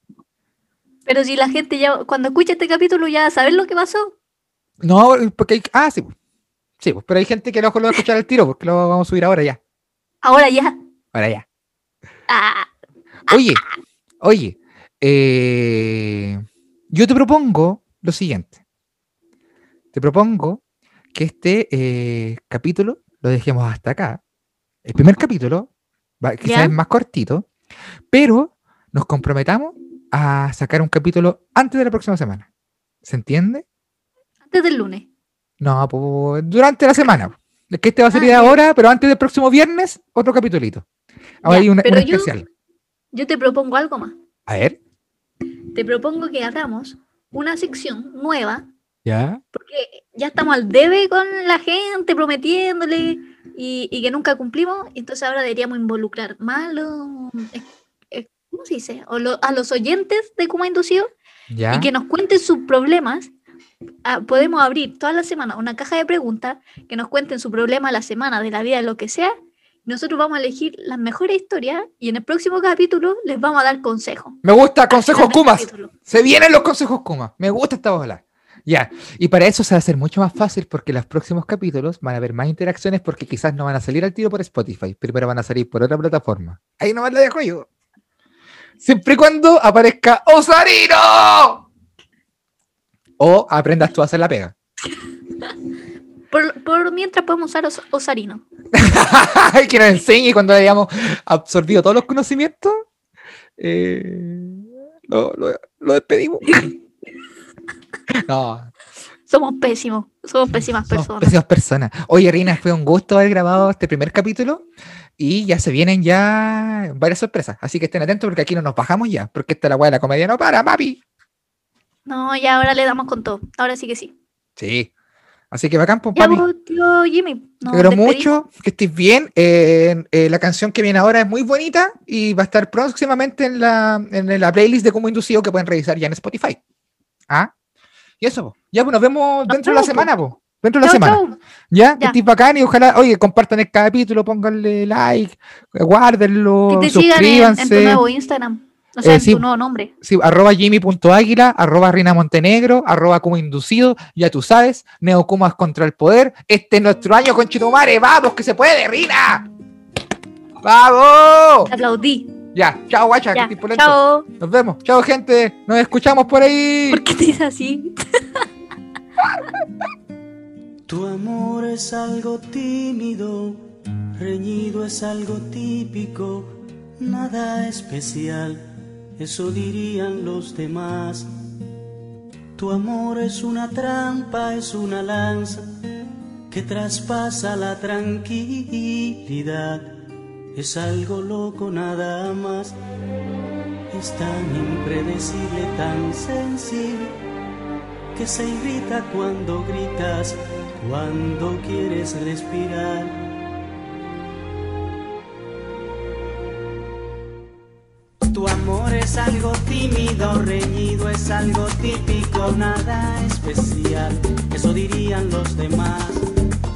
Pero si la gente ya, cuando escucha este capítulo, ya saben lo que pasó. No, porque hay, ah, sí, sí, pues, pero hay gente que a lo mejor lo va a escuchar al tiro porque lo vamos a subir ahora ya, Ahora ya. ahora ya. Ah, Oye, oye, eh, yo te propongo lo siguiente. Te propongo que este eh, capítulo lo dejemos hasta acá. El primer capítulo, quizás es más cortito, pero nos comprometamos a sacar un capítulo antes de la próxima semana. ¿Se entiende? antes del lunes. No, pues, durante la semana. Es que este va a salir Ah, ahora, pero antes del próximo viernes, otro capitulito. Ahora Ya, hay un, pero un yo- especial. Yo te propongo algo más. A ver, Te propongo que hagamos una sección nueva, ya. porque ya estamos al debe con la gente, prometiéndole y, y que nunca cumplimos. Entonces ahora deberíamos involucrar más a los, ¿cómo se dice? O lo- a los oyentes de Kuma Inducido Ya. y que nos cuenten sus problemas. Ah, podemos abrir toda la semana una caja de preguntas que nos cuenten su problema a la semana, de la vida, de lo que sea. Nosotros vamos a elegir las mejores historias y en el próximo capítulo les vamos a dar consejos. Me gusta consejos Kumas. Se vienen los consejos Kuma. Me gusta esta bola. Ya. Y para eso se va a hacer mucho más fácil porque los próximos capítulos van a haber más interacciones porque quizás no van a salir al tiro por Spotify, primero van a salir por otra plataforma. Ahí nomás la dejo yo. Siempre y cuando aparezca Osarino. O aprendas tú a hacer la pega. Por, por mientras podemos usar os- Osarino. que nos enseñe cuando hayamos absorbido todos los conocimientos. eh, lo, lo- lo despedimos. no, Somos pésimos, somos pésimas somos personas. pésimas personas. Oye, Rina, fue un gusto haber grabado este primer capítulo y ya se vienen ya varias sorpresas. Así que estén atentos porque aquí no nos bajamos ya, porque esta la weá de la comedia no para, papi. No, ya ahora le damos con todo. Ahora sí que sí. Sí. Así que bacán, pues, Ya, papi. tío Jimmy. Te mucho, que estés bien. Eh, eh, la canción que viene ahora es muy bonita y va a estar próximamente en la, en la playlist de Como Inducido que pueden revisar ya en Spotify. ¿Ah? Y eso, po. ya pues nos vemos dentro de la semana, po. Dentro de la Chau, semana. chau. Ya, que Ya. estés bacán y ojalá, oye, compartan el capítulo, pónganle like, guárdenlo, Que te sigan en, en tu suscríbanse. nuevo Instagram. O sea, Eh, en sí. tu nuevo nombre. Sí, arroba jimmy.águila, arroba Rina Montenegro, arroba Kuma Inducido, ya tú sabes, Neokumas contra el poder. Este es nuestro año con Chitumare, vamos que se puede, Rina. ¡Vamos! Te aplaudí. Ya, chao guacha, que Ya, chao. Nos vemos, chao gente, nos escuchamos por ahí. ¿Por qué te dices así? Tu amor es algo tímido, reñido es algo típico, nada especial, eso dirían los demás. Tu amor es una trampa, es una lanza que traspasa la tranquilidad, es algo loco nada más, es tan impredecible, tan sensible que se irrita cuando gritas, cuando quieres respirar. Tu amor es algo tímido, reñido, es algo típico, nada especial, eso dirían los demás.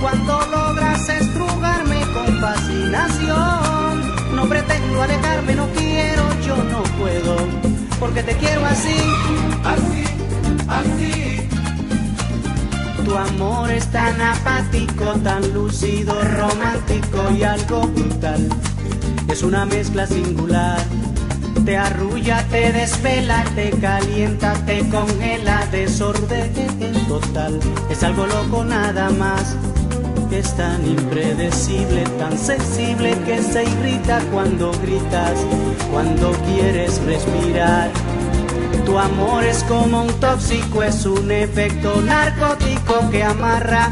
cuando logras estrugarme con fascinación. No pretendo alejarme, no quiero, yo no puedo, porque te quiero así, así, así. Tu amor es tan apático, tan lúcido, romántico y algo brutal. Es una mezcla singular. Te arrulla, te desvela, te calienta, te congela, desorden total. Es algo loco nada más. Es tan impredecible, tan sensible que se irrita cuando gritas, cuando quieres respirar. Tu amor es como un tóxico, es un efecto narcótico que amarra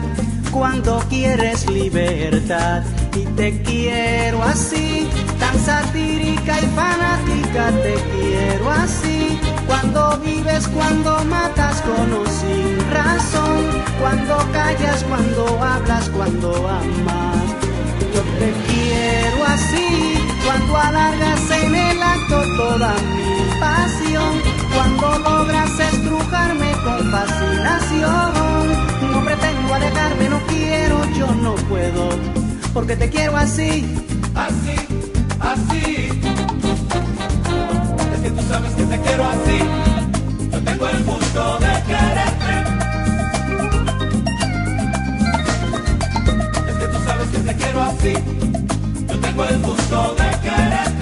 cuando quieres libertad. Y te quiero así, tan satírica y fanática, te quiero así. Cuando vives, cuando matas con o sin razón, cuando callas, cuando hablas, cuando amas. Yo te quiero así, cuando alargas en el acto toda mi pasión, cuando logras estrujarme con fascinación. No pretendo alejarme, no quiero, yo no puedo, porque te quiero así, así, así. Que tú sabes que te quiero así. Yo tengo el gusto de quererte. Es que tú sabes que te quiero así. Yo tengo el gusto de quererte.